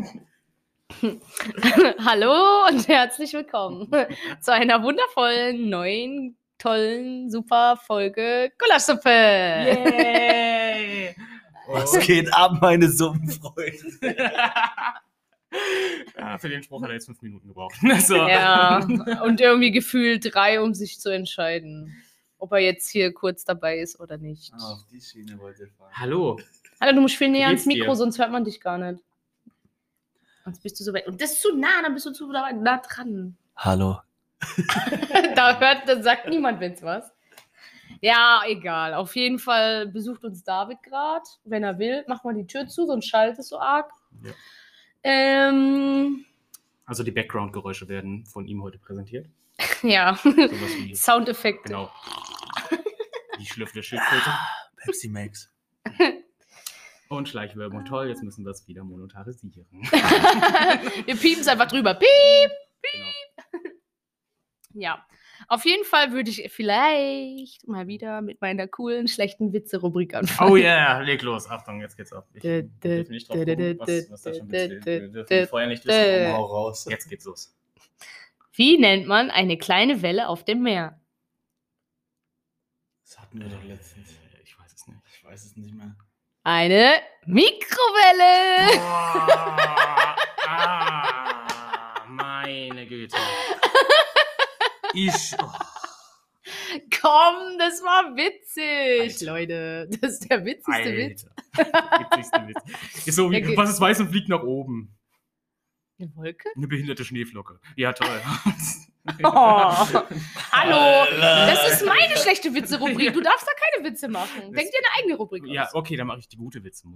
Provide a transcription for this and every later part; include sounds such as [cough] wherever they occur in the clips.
[laughs] Hallo und herzlich willkommen zu einer wundervollen, neuen, tollen, super Folge Gulaschsuppe. Yay! Was geht ab, meine Suppenfreunde? [laughs] ja, für den Spruch hat er jetzt fünf Minuten gebraucht. [laughs] So. Ja, und irgendwie gefühlt drei, um sich zu entscheiden, ob er jetzt hier kurz dabei ist oder nicht. Ah, auf die Schiene wollte ich fahren. Hallo. Alter, du musst viel näher ans geht's dir? Mikro, sonst hört man dich gar nicht. Sonst bist du so weit. Und das ist zu nah, dann bist du zu nah dran. Hallo. [laughs] da hört, dann sagt niemand jetzt was. Ja, egal. Auf jeden Fall besucht uns David gerade. Wenn er will, macht mal die Tür zu, sonst schallt es so arg. Ja. Ähm, Also die Background-Geräusche werden von ihm heute präsentiert. [laughs] ja, Soundeffekte. genau. [laughs] Die Schlüpfe der Schildkröte Pepsi Max. Und Schleichwerbung. Toll, jetzt müssen wir es wieder monetarisieren. [laughs] Wir piepen es einfach drüber. Piep! genau. Ja. Auf jeden Fall würde ich vielleicht mal wieder mit meiner coolen, schlechten Witze-Rubrik anfangen. Oh yeah, leg los. Achtung, jetzt geht's ab. Ich darf nicht drauf gucken, was, was da schon Wir dürfen vorher nicht wissen. Hau raus. Jetzt geht's los. Wie nennt man eine kleine Welle auf dem Meer? Das hatten wir doch letztens. Äh, Ich weiß es nicht. Ich weiß es nicht mehr. Eine Mikrowelle. Boah, ah, meine Güte. Ich. Oh, Komm, das war witzig, Alter. Leute. Das ist der witzigste Witz. Alter. Witzigste Witz. Ist so wie, was ist weiß und fliegt nach oben? Eine Wolke? Eine behinderte Schneeflocke. Ja, toll. [laughs] Oh. Hallo, das ist meine schlechte Witze-Rubrik. Du darfst da keine Witze machen. Denk dir eine eigene Rubrik Ja, aus. okay, dann mache ich die gute Witze.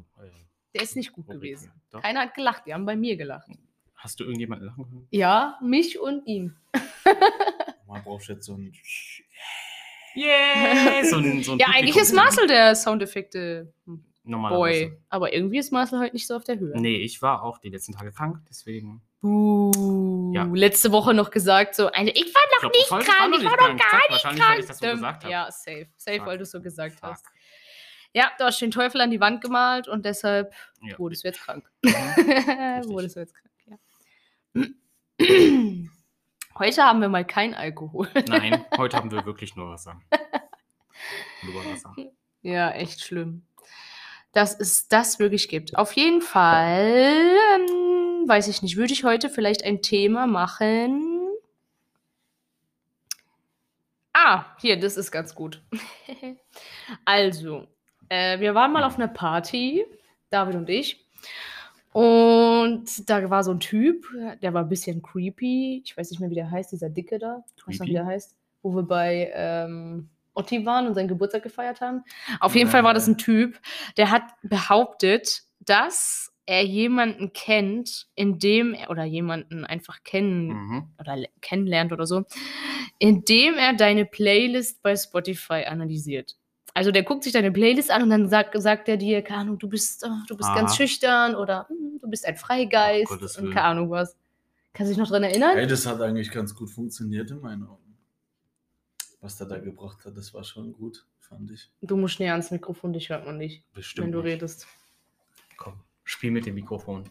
Der ist nicht gut Rubrik gewesen. Doch. Keiner hat gelacht. Die haben bei mir gelacht. Hast du irgendjemanden lachen können? Ja, mich und ihn. [laughs] Man braucht jetzt so ein. Yeah! So ein, so ein Ja, eigentlich ist Marcel der Soundeffekte-Boy. Normalerweise. Aber irgendwie ist Marcel heute nicht so auf der Höhe. Nee, ich war auch die letzten Tage krank, deswegen. Buh. Ja. Letzte Woche noch gesagt, so, also ich war Ich noch glaub, nicht krank, ich war noch gar Zack, nicht wahrscheinlich, krank. weil ich das so gesagt habe. Ja, safe. Safe, Fuck. weil du es so gesagt Fuck. hast. Ja, du hast den Teufel an die Wand gemalt und deshalb Ja. wurdest du jetzt krank. Mhm. [laughs] wurdest du jetzt krank, ja. Heute haben wir mal kein Alkohol. Nein, [laughs] heute haben wir wirklich nur Wasser. Nur Wasser. Ja, echt schlimm. Dass es das wirklich gibt. Auf jeden Fall, weiß ich nicht, würde ich heute vielleicht ein Thema machen. Ah, hier, das ist ganz gut. [laughs] also, äh, wir waren mal auf einer Party, David und ich. Und da war so ein Typ, der war ein bisschen creepy. Ich weiß nicht mehr, wie der heißt, dieser Dicke da. Weißt du noch, wie der heißt? Wo wir bei ähm, Otti waren und seinen Geburtstag gefeiert haben. Auf jeden Fall war das ein Typ, der hat behauptet, dass er jemanden kennt, indem er oder jemanden einfach kennen Mhm. oder le- kennenlernt oder so, indem er deine Playlist bei Spotify analysiert. Also der guckt sich deine Playlist an und dann sagt, sagt er dir, keine Ahnung, du bist, oh, du bist ganz Aha. schüchtern oder "Hm, du bist ein Freigeist Gottes und keine Ahnung was. Kannst du dich noch dran erinnern? Hey, das hat eigentlich ganz gut funktioniert in meinen Augen. Was der da gebracht hat, das war schon gut, fand ich. Du musst näher ans Mikrofon, dich hört man nicht, Bestimmt. wenn du nicht. redest. Komm, spiel mit dem Mikrofon.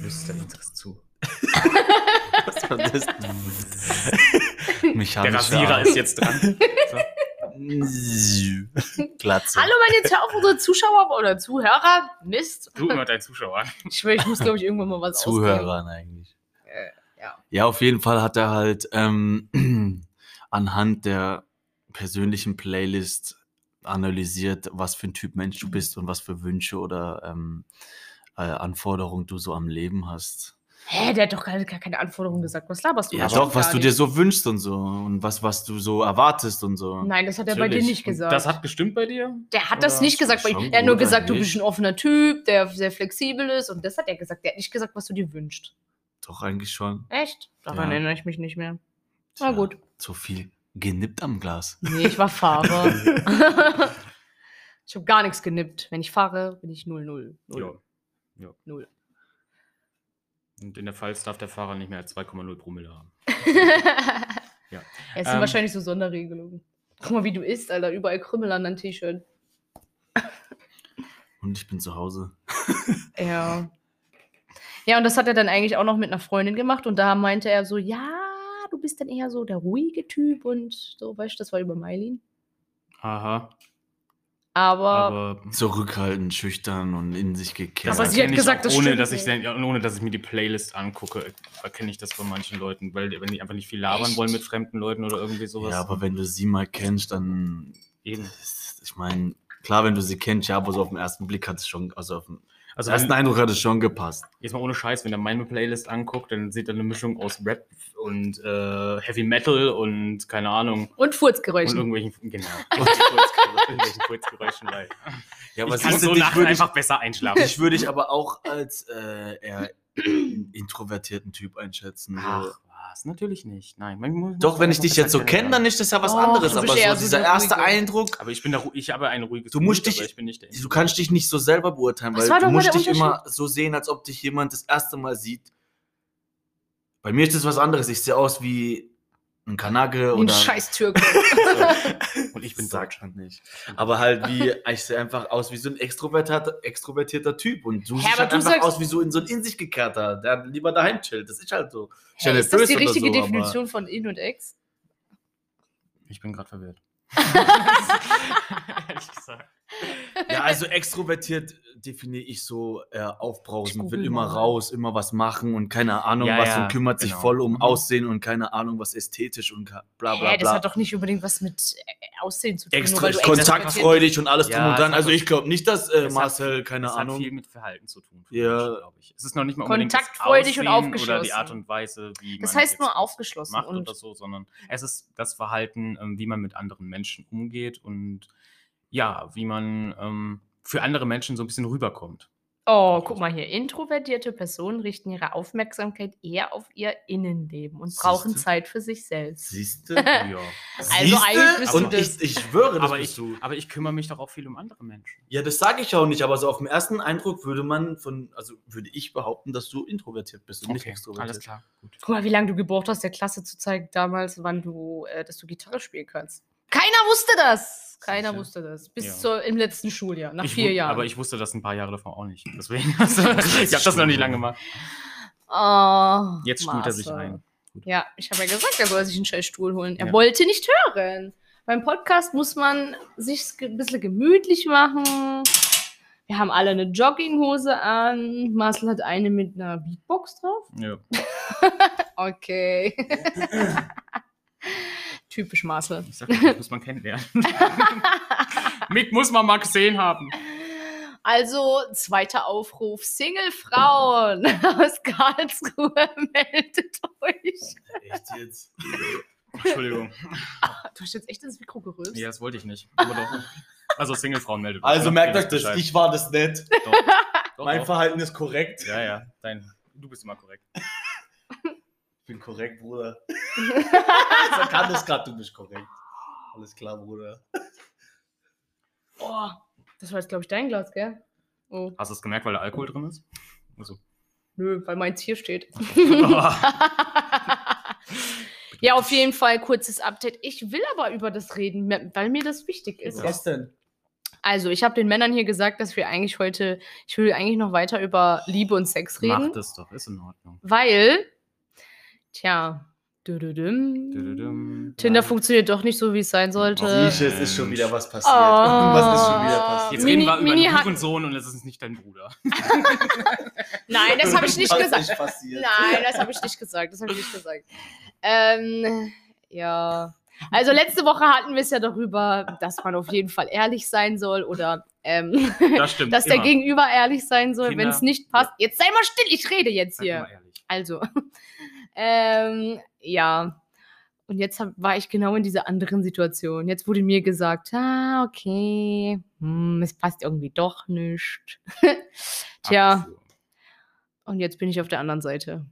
Flüster uns das zu. Was war das? Der Mechanischer Rasierer ist jetzt dran. [laughs] Glatze. Hallo meine jetzt hör auf unsere Zuschauer oder Zuhörer. Mist. Du immer dein Zuschauer. [laughs] Ich schwöre, ich muss, glaube ich, irgendwann mal was Zuhörern eigentlich. Äh, ja. Ja, auf jeden Fall hat er halt ähm, [clears throat] anhand der persönlichen Playlist analysiert, was für ein Typ Mensch du bist und was für Wünsche oder ähm, äh, Anforderungen du so am Leben hast. Hä, der hat doch gar, gar keine Anforderungen gesagt. Was laberst du? Ja, doch, was du dir nicht. so wünschst und so und was, was du so erwartest und so. Nein, das hat er bei dir Natürlich. nicht Und gesagt. Das hat gestimmt bei dir? der hat das nicht gesagt. Bei ihm. Er hat nur gesagt, du eigentlich. bist ein offener Typ, der sehr flexibel ist. Und das hat er gesagt. Der hat nicht gesagt, was du dir wünschst. Doch, eigentlich schon. Echt? Daran Ja. erinnere ich mich nicht mehr. Na gut. Zu viel genippt am Glas. Nee, ich war Fahrer. [laughs] ich habe gar nichts genippt. Wenn ich fahre, bin ich 0-0. Ja. 0. Und in der Pfalz darf der Fahrer nicht mehr als 2,0 Promille haben. [laughs] Ja. Es sind Ähm, wahrscheinlich so Sonderregelungen. Guck mal, wie du isst, Alter. Überall Krümmel an deinem T-Shirt. Und ich bin zu Hause. [laughs] Ja. Ja, und das hat er dann eigentlich auch noch mit einer Freundin gemacht und da meinte er so, ja, du bist dann eher so der ruhige Typ und so, weißt du, das war über Mailin. Aha. Aber, Aber, Zurückhaltend, schüchtern und in sich gekehrt. Aber das sie hat gesagt, auch das ohne stimmt dass ich ohne dass ich mir die Playlist angucke, erkenne ich das von manchen Leuten, weil wenn die einfach nicht viel labern Echt? wollen mit fremden Leuten oder irgendwie sowas. ja, aber wenn du sie mal kennst, dann. eben. Ich meine, klar, wenn du sie kennst, ja, aber so auf den ersten Blick hat es schon, also auf den Also ersten wenn, Eindruck hat es schon gepasst. jetzt mal ohne Scheiß, wenn er meine Playlist anguckt, dann sieht er eine Mischung aus Rap und äh, Heavy Metal und keine Ahnung. und Und Furzgeräuschen. irgendwelchen, genau. [laughs] Und Furzgeräuschen, irgendwelchen Furzgeräuschen, weil Ja, ich kann so nachts einfach besser einschlafen. Ich würde ich aber auch als äh, eher introvertierten Typ einschätzen. Ach, was? Natürlich nicht. Nein. Man muss, Doch, wenn ich dich jetzt so kenne, dann ist das ja was Doch, anderes. du Aber bist eher so so dieser der erste Ruhige. Eindruck, Aber ich bin da, ru- ich habe ein ruhiges Du musst Gemüt, dich- aber ich bin nicht der du kannst dich nicht so selber beurteilen, Was weil war du doch mal musst der dich immer so sehen, als ob dich jemand das erste Mal sieht. Bei mir ist das was anderes. Ich sehe aus wie ein Kanake Wie ein oder scheiß Türke. [laughs] Und ich bin Sag Deutsch. schon nicht. Aber halt wie, ich sehe einfach aus wie so ein extrovertierter, extrovertierter Typ und du Hä, siehst halt du einfach sagst- aus wie so in so ein in sich gekehrter, der lieber daheim chillt. Das ist halt so. Ich Hey, ist das die oder richtige so, Definition von In und Ex? Ich bin gerade verwirrt. [laughs] [laughs] Ehrlich gesagt. Ja, [laughs] also extrovertiert definiere ich so äh, Ich aufbrausend, will immer raus, immer was machen und keine Ahnung Ja, was ja, und kümmert sich genau. voll um Mhm. Aussehen und keine Ahnung was ästhetisch und ka- bla bla Hä, das bla. hat doch nicht unbedingt was mit äh, Aussehen zu tun. Extra kontaktfreudig und alles Ja, drum und es dran. Also ich glaube nicht, dass äh, Es hat- Marcel, keine das Ahnung. hat viel mit Verhalten zu tun. Ja. Ich. Es ist noch nicht mal unbedingt Kontaktfreudig und das Aussehen Oder aufgeschlossen. die Art und Weise, wie Das man heißt nur aufgeschlossen macht und- oder so, sondern es ist das Verhalten, ähm, wie man mit anderen Menschen umgeht und ja, wie man ähm, für andere Menschen so ein bisschen rüberkommt. Oh, guck mal hier. Introvertierte Personen richten ihre Aufmerksamkeit eher auf ihr Innenleben und Siehste? brauchen Zeit für sich selbst. Siehst du? [laughs] Ja. Also Siehste? eigentlich bist du und das. ich, ich schwöre, das aber, bist ich, du. aber ich kümmere mich doch auch viel um andere Menschen. Ja, das sage ich auch nicht, aber so auf den ersten Eindruck würde man von, also würde ich behaupten, dass du introvertiert bist und nicht extrovertiert. Alles klar. Gut. Guck mal, wie lange du gebraucht hast, der Klasse zu zeigen damals, wann du, äh, dass du Gitarre spielen kannst. Keiner wusste das. Keiner Sicher. wusste das. Bis Ja. zur, im letzten Schuljahr, nach ich vier Jahren. Aber ich wusste das ein paar Jahre davor auch nicht. Deswegen, [laughs] also, [laughs] ich habe das noch nicht lange gemacht. Oh, Jetzt spult er sich ein. Ja, ich habe ja gesagt, er soll sich einen scheiß Stuhl holen. Er Ja. wollte nicht hören. Beim Podcast muss man sich ein bisschen gemütlich machen. Wir haben alle eine Jogginghose an. Marcel hat eine mit einer Beatbox drauf. Ja. [laughs] Okay. Typisch Marcel. Ich sag, das muss man kennenlernen. [laughs] Mick muss man mal gesehen haben. Also, zweiter Aufruf. Single-Frauen [laughs] aus Karlsruhe, [laughs] meldet euch. Echt jetzt? Entschuldigung. Du hast jetzt echt ins Mikro gerührt. Ja, das wollte ich nicht. Aber doch. Also Single-Frauen meldet euch, Also ne? merkt euch das, Bescheid. ich war das nicht. Doch. Doch, Mein doch. Verhalten ist korrekt. Ja, ja. Dein, du bist immer korrekt. Ich bin korrekt, Bruder. [laughs] so kann das gerade, du bist korrekt. Alles klar, Bruder. Oh, das war jetzt, glaube ich, dein Glas, gell? Oh, Hast du es gemerkt, weil da Alkohol drin ist? Also. nö, weil meins hier steht. [laughs] Ja, auf jeden Fall kurzes Update. Ich will aber über das reden, weil mir das wichtig ist. Ja. Was denn? Also, ich habe den Männern hier gesagt, dass wir eigentlich heute, ich will eigentlich noch weiter über Liebe und Sex reden. Mach das doch, ist in Ordnung. Weil, tja, dü-dü-düm, Dü-dü-düm. Tinder Ja. funktioniert doch nicht so, wie es sein sollte. Siehst du, es ist schon wieder was passiert. Oh. was ist schon wieder passiert? Jetzt Mini- reden wir über Mini einen hat- Hurensohn und es ist nicht dein Bruder. [laughs] Nein, das habe ich nicht Was gesagt. ist passiert? Nein, das habe ich nicht gesagt. Das habe ich nicht gesagt. Ähm, ja. Also letzte Woche hatten wir es ja darüber, dass man auf jeden Fall ehrlich sein soll oder ähm, Das stimmt. [laughs] dass der immer. Gegenüber ehrlich sein soll, Kinder- wenn es nicht passt. Jetzt sei mal still, ich rede jetzt Seid hier. mal ehrlich. Also, [laughs] ähm, ja. Und jetzt hab, war ich genau in dieser anderen Situation. Jetzt wurde mir gesagt, ah, okay, hm, es passt irgendwie doch nicht. [laughs] Tja. Abfuhr. Und jetzt bin ich auf der anderen Seite.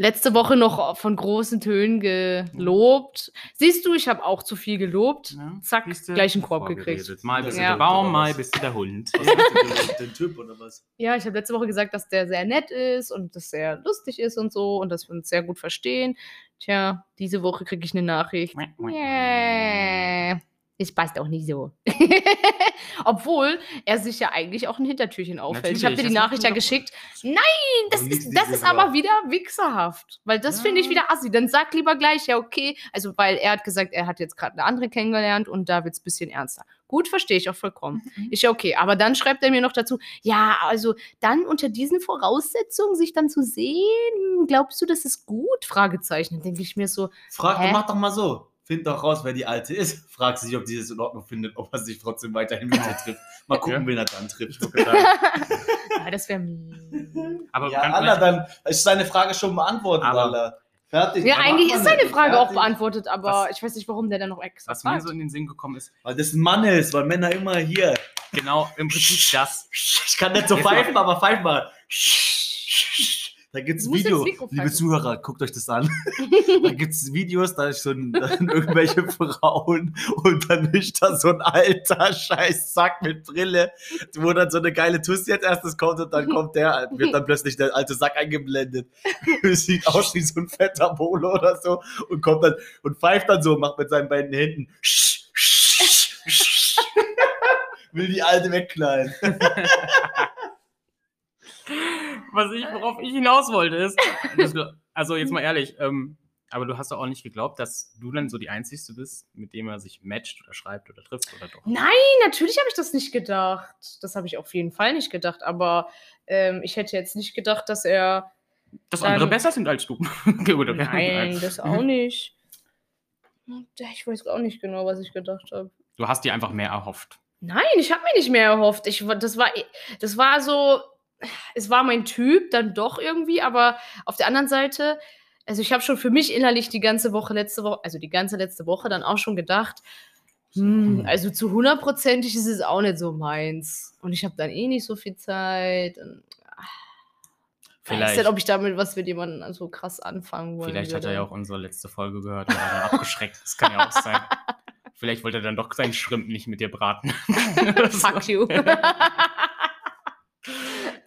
Letzte Woche noch von großen Tönen gelobt. Siehst du, ich habe auch zu viel gelobt. Ja, Zack, du? gleich einen Korb gekriegt. Mal bist du Ja. der Baum, mal bist du der Hund. Was denn den Typ oder was? Ja, ich habe letzte Woche gesagt, dass der sehr nett ist und dass sehr lustig ist und so und dass wir uns sehr gut verstehen. Tja, diese Woche kriege ich eine Nachricht. Yeah. Es passt auch nicht so. [laughs] Obwohl er sich ja eigentlich auch ein Hintertürchen aufhält. Ich habe dir die Natürlich, Nachricht ja geschickt. Nein, das ist, das ist aber wieder wichserhaft. Weil das finde ich Ja. wieder assi. Dann sag lieber gleich, ja, okay. Also, weil er hat gesagt, er hat jetzt gerade eine andere kennengelernt und da wird es ein bisschen ernster. Gut, verstehe ich auch vollkommen. Ist ja okay. Aber dann schreibt er mir noch dazu, ja, also dann unter diesen Voraussetzungen sich dann zu sehen, glaubst du, das ist gut? Fragezeichen. Dann denke ich mir so, Frag, Hä? mach doch mal so. Find doch raus, wer die alte ist. [laughs] Frag sie, ob sie das in Ordnung findet, ob er sich trotzdem weiterhin mit ihr trifft. Mal gucken, Ja. wen er dann trifft. [laughs] ja, das wäre mies. Aber Ja, Anna, dann ist seine Frage schon beantwortet, Aber- Alter. Fertig. Ja, eigentlich ist seine. Frage auch Fertig. beantwortet, aber Was- ich weiß nicht, warum der dann noch extra was mir fragt. so in den Sinn gekommen ist, Weil das ein Mann ist, weil Männer immer hier. genau im Prinzip das. Ich kann nicht so pfeifen, aber pfeif mal. Da gibt es Du musst Video. ins Mikro Liebe. Zuhörer, guckt euch das an. [laughs] da gibt es Videos, da ist so ein, irgendwelche Frauen und dann ist da so ein alter scheiß Sack mit Brille, wo dann so eine geile Tussi als erstes kommt und dann kommt der, wird dann plötzlich der alte Sack eingeblendet. [laughs] Sieht aus wie so ein fetter Bolo oder so und kommt dann und pfeift dann so, macht mit seinen beiden Händen. Will die alte wegknallen. [laughs] Was ich, worauf ich hinaus wollte, ist, du, also jetzt mal ehrlich, ähm, aber du hast doch auch nicht geglaubt, dass du dann so die Einzige bist, mit dem er sich matcht oder schreibt oder trifft oder doch. Nein, natürlich habe ich das nicht gedacht. Das habe ich auf jeden Fall nicht gedacht. Aber ähm, ich hätte jetzt nicht gedacht, dass er. Dass andere besser sind als du. [laughs] Nein, das auch [laughs] nicht. Ich weiß auch nicht genau, was ich gedacht habe. Du hast dir einfach mehr erhofft. Nein, ich habe mir nicht mehr erhofft. Ich, das, war, das war so, es war mein Typ dann doch irgendwie, aber auf der anderen Seite, also ich habe schon für mich innerlich die ganze Woche, letzte Woche, also die ganze letzte Woche dann auch schon gedacht, hm, also zu hundertprozentig ist es auch nicht so meins. Und ich habe dann eh nicht so viel Zeit. Und, ich weiß Vielleicht, nicht, ob ich damit was mit jemandem so krass anfangen wollte. vielleicht hat er ja auch unsere letzte Folge gehört und war dann abgeschreckt. Das kann ja auch sein. [laughs] Vielleicht wollte er dann doch seinen Schrimp nicht mit dir braten. Fuck you. [laughs]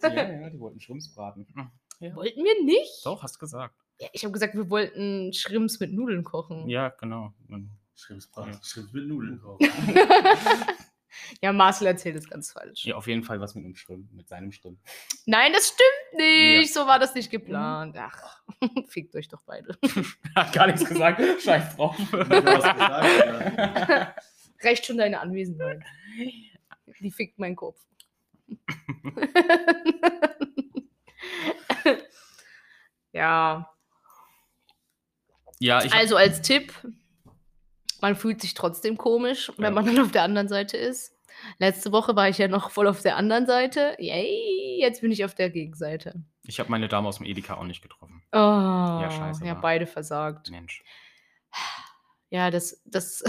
ja, [laughs] ja, die wollten Schrimps braten. Ja. Wollten wir nicht? Doch, hast gesagt. Ja, ich habe gesagt, wir wollten Schrimps mit Nudeln kochen. Ja, genau. Schriftbraten, Schrift mit Nudeln kaufen. [laughs] Ja, Marcel erzählt es ganz falsch. Ja, auf jeden Fall was mit einem Schrimp, mit seinem Schrimp. Nein, das stimmt nicht. So war das nicht geplant. Ach, [laughs] fickt euch doch beide. Hat gar nichts gesagt. Scheiß drauf. Gesagt, ja. Reicht schon deine Anwesenheit. Die fickt meinen Kopf. Ja, Ja, also als Tipp, man fühlt sich trotzdem komisch, wenn Ja. man dann auf der anderen Seite ist. Letzte Woche war ich ja noch voll auf der anderen Seite. Yay, jetzt bin ich auf der Gegenseite. ich habe meine Dame aus dem Edeka auch nicht getroffen. Oh, ja, scheiße, Ja, wa? beide versagt. Mensch. Ja, das, das,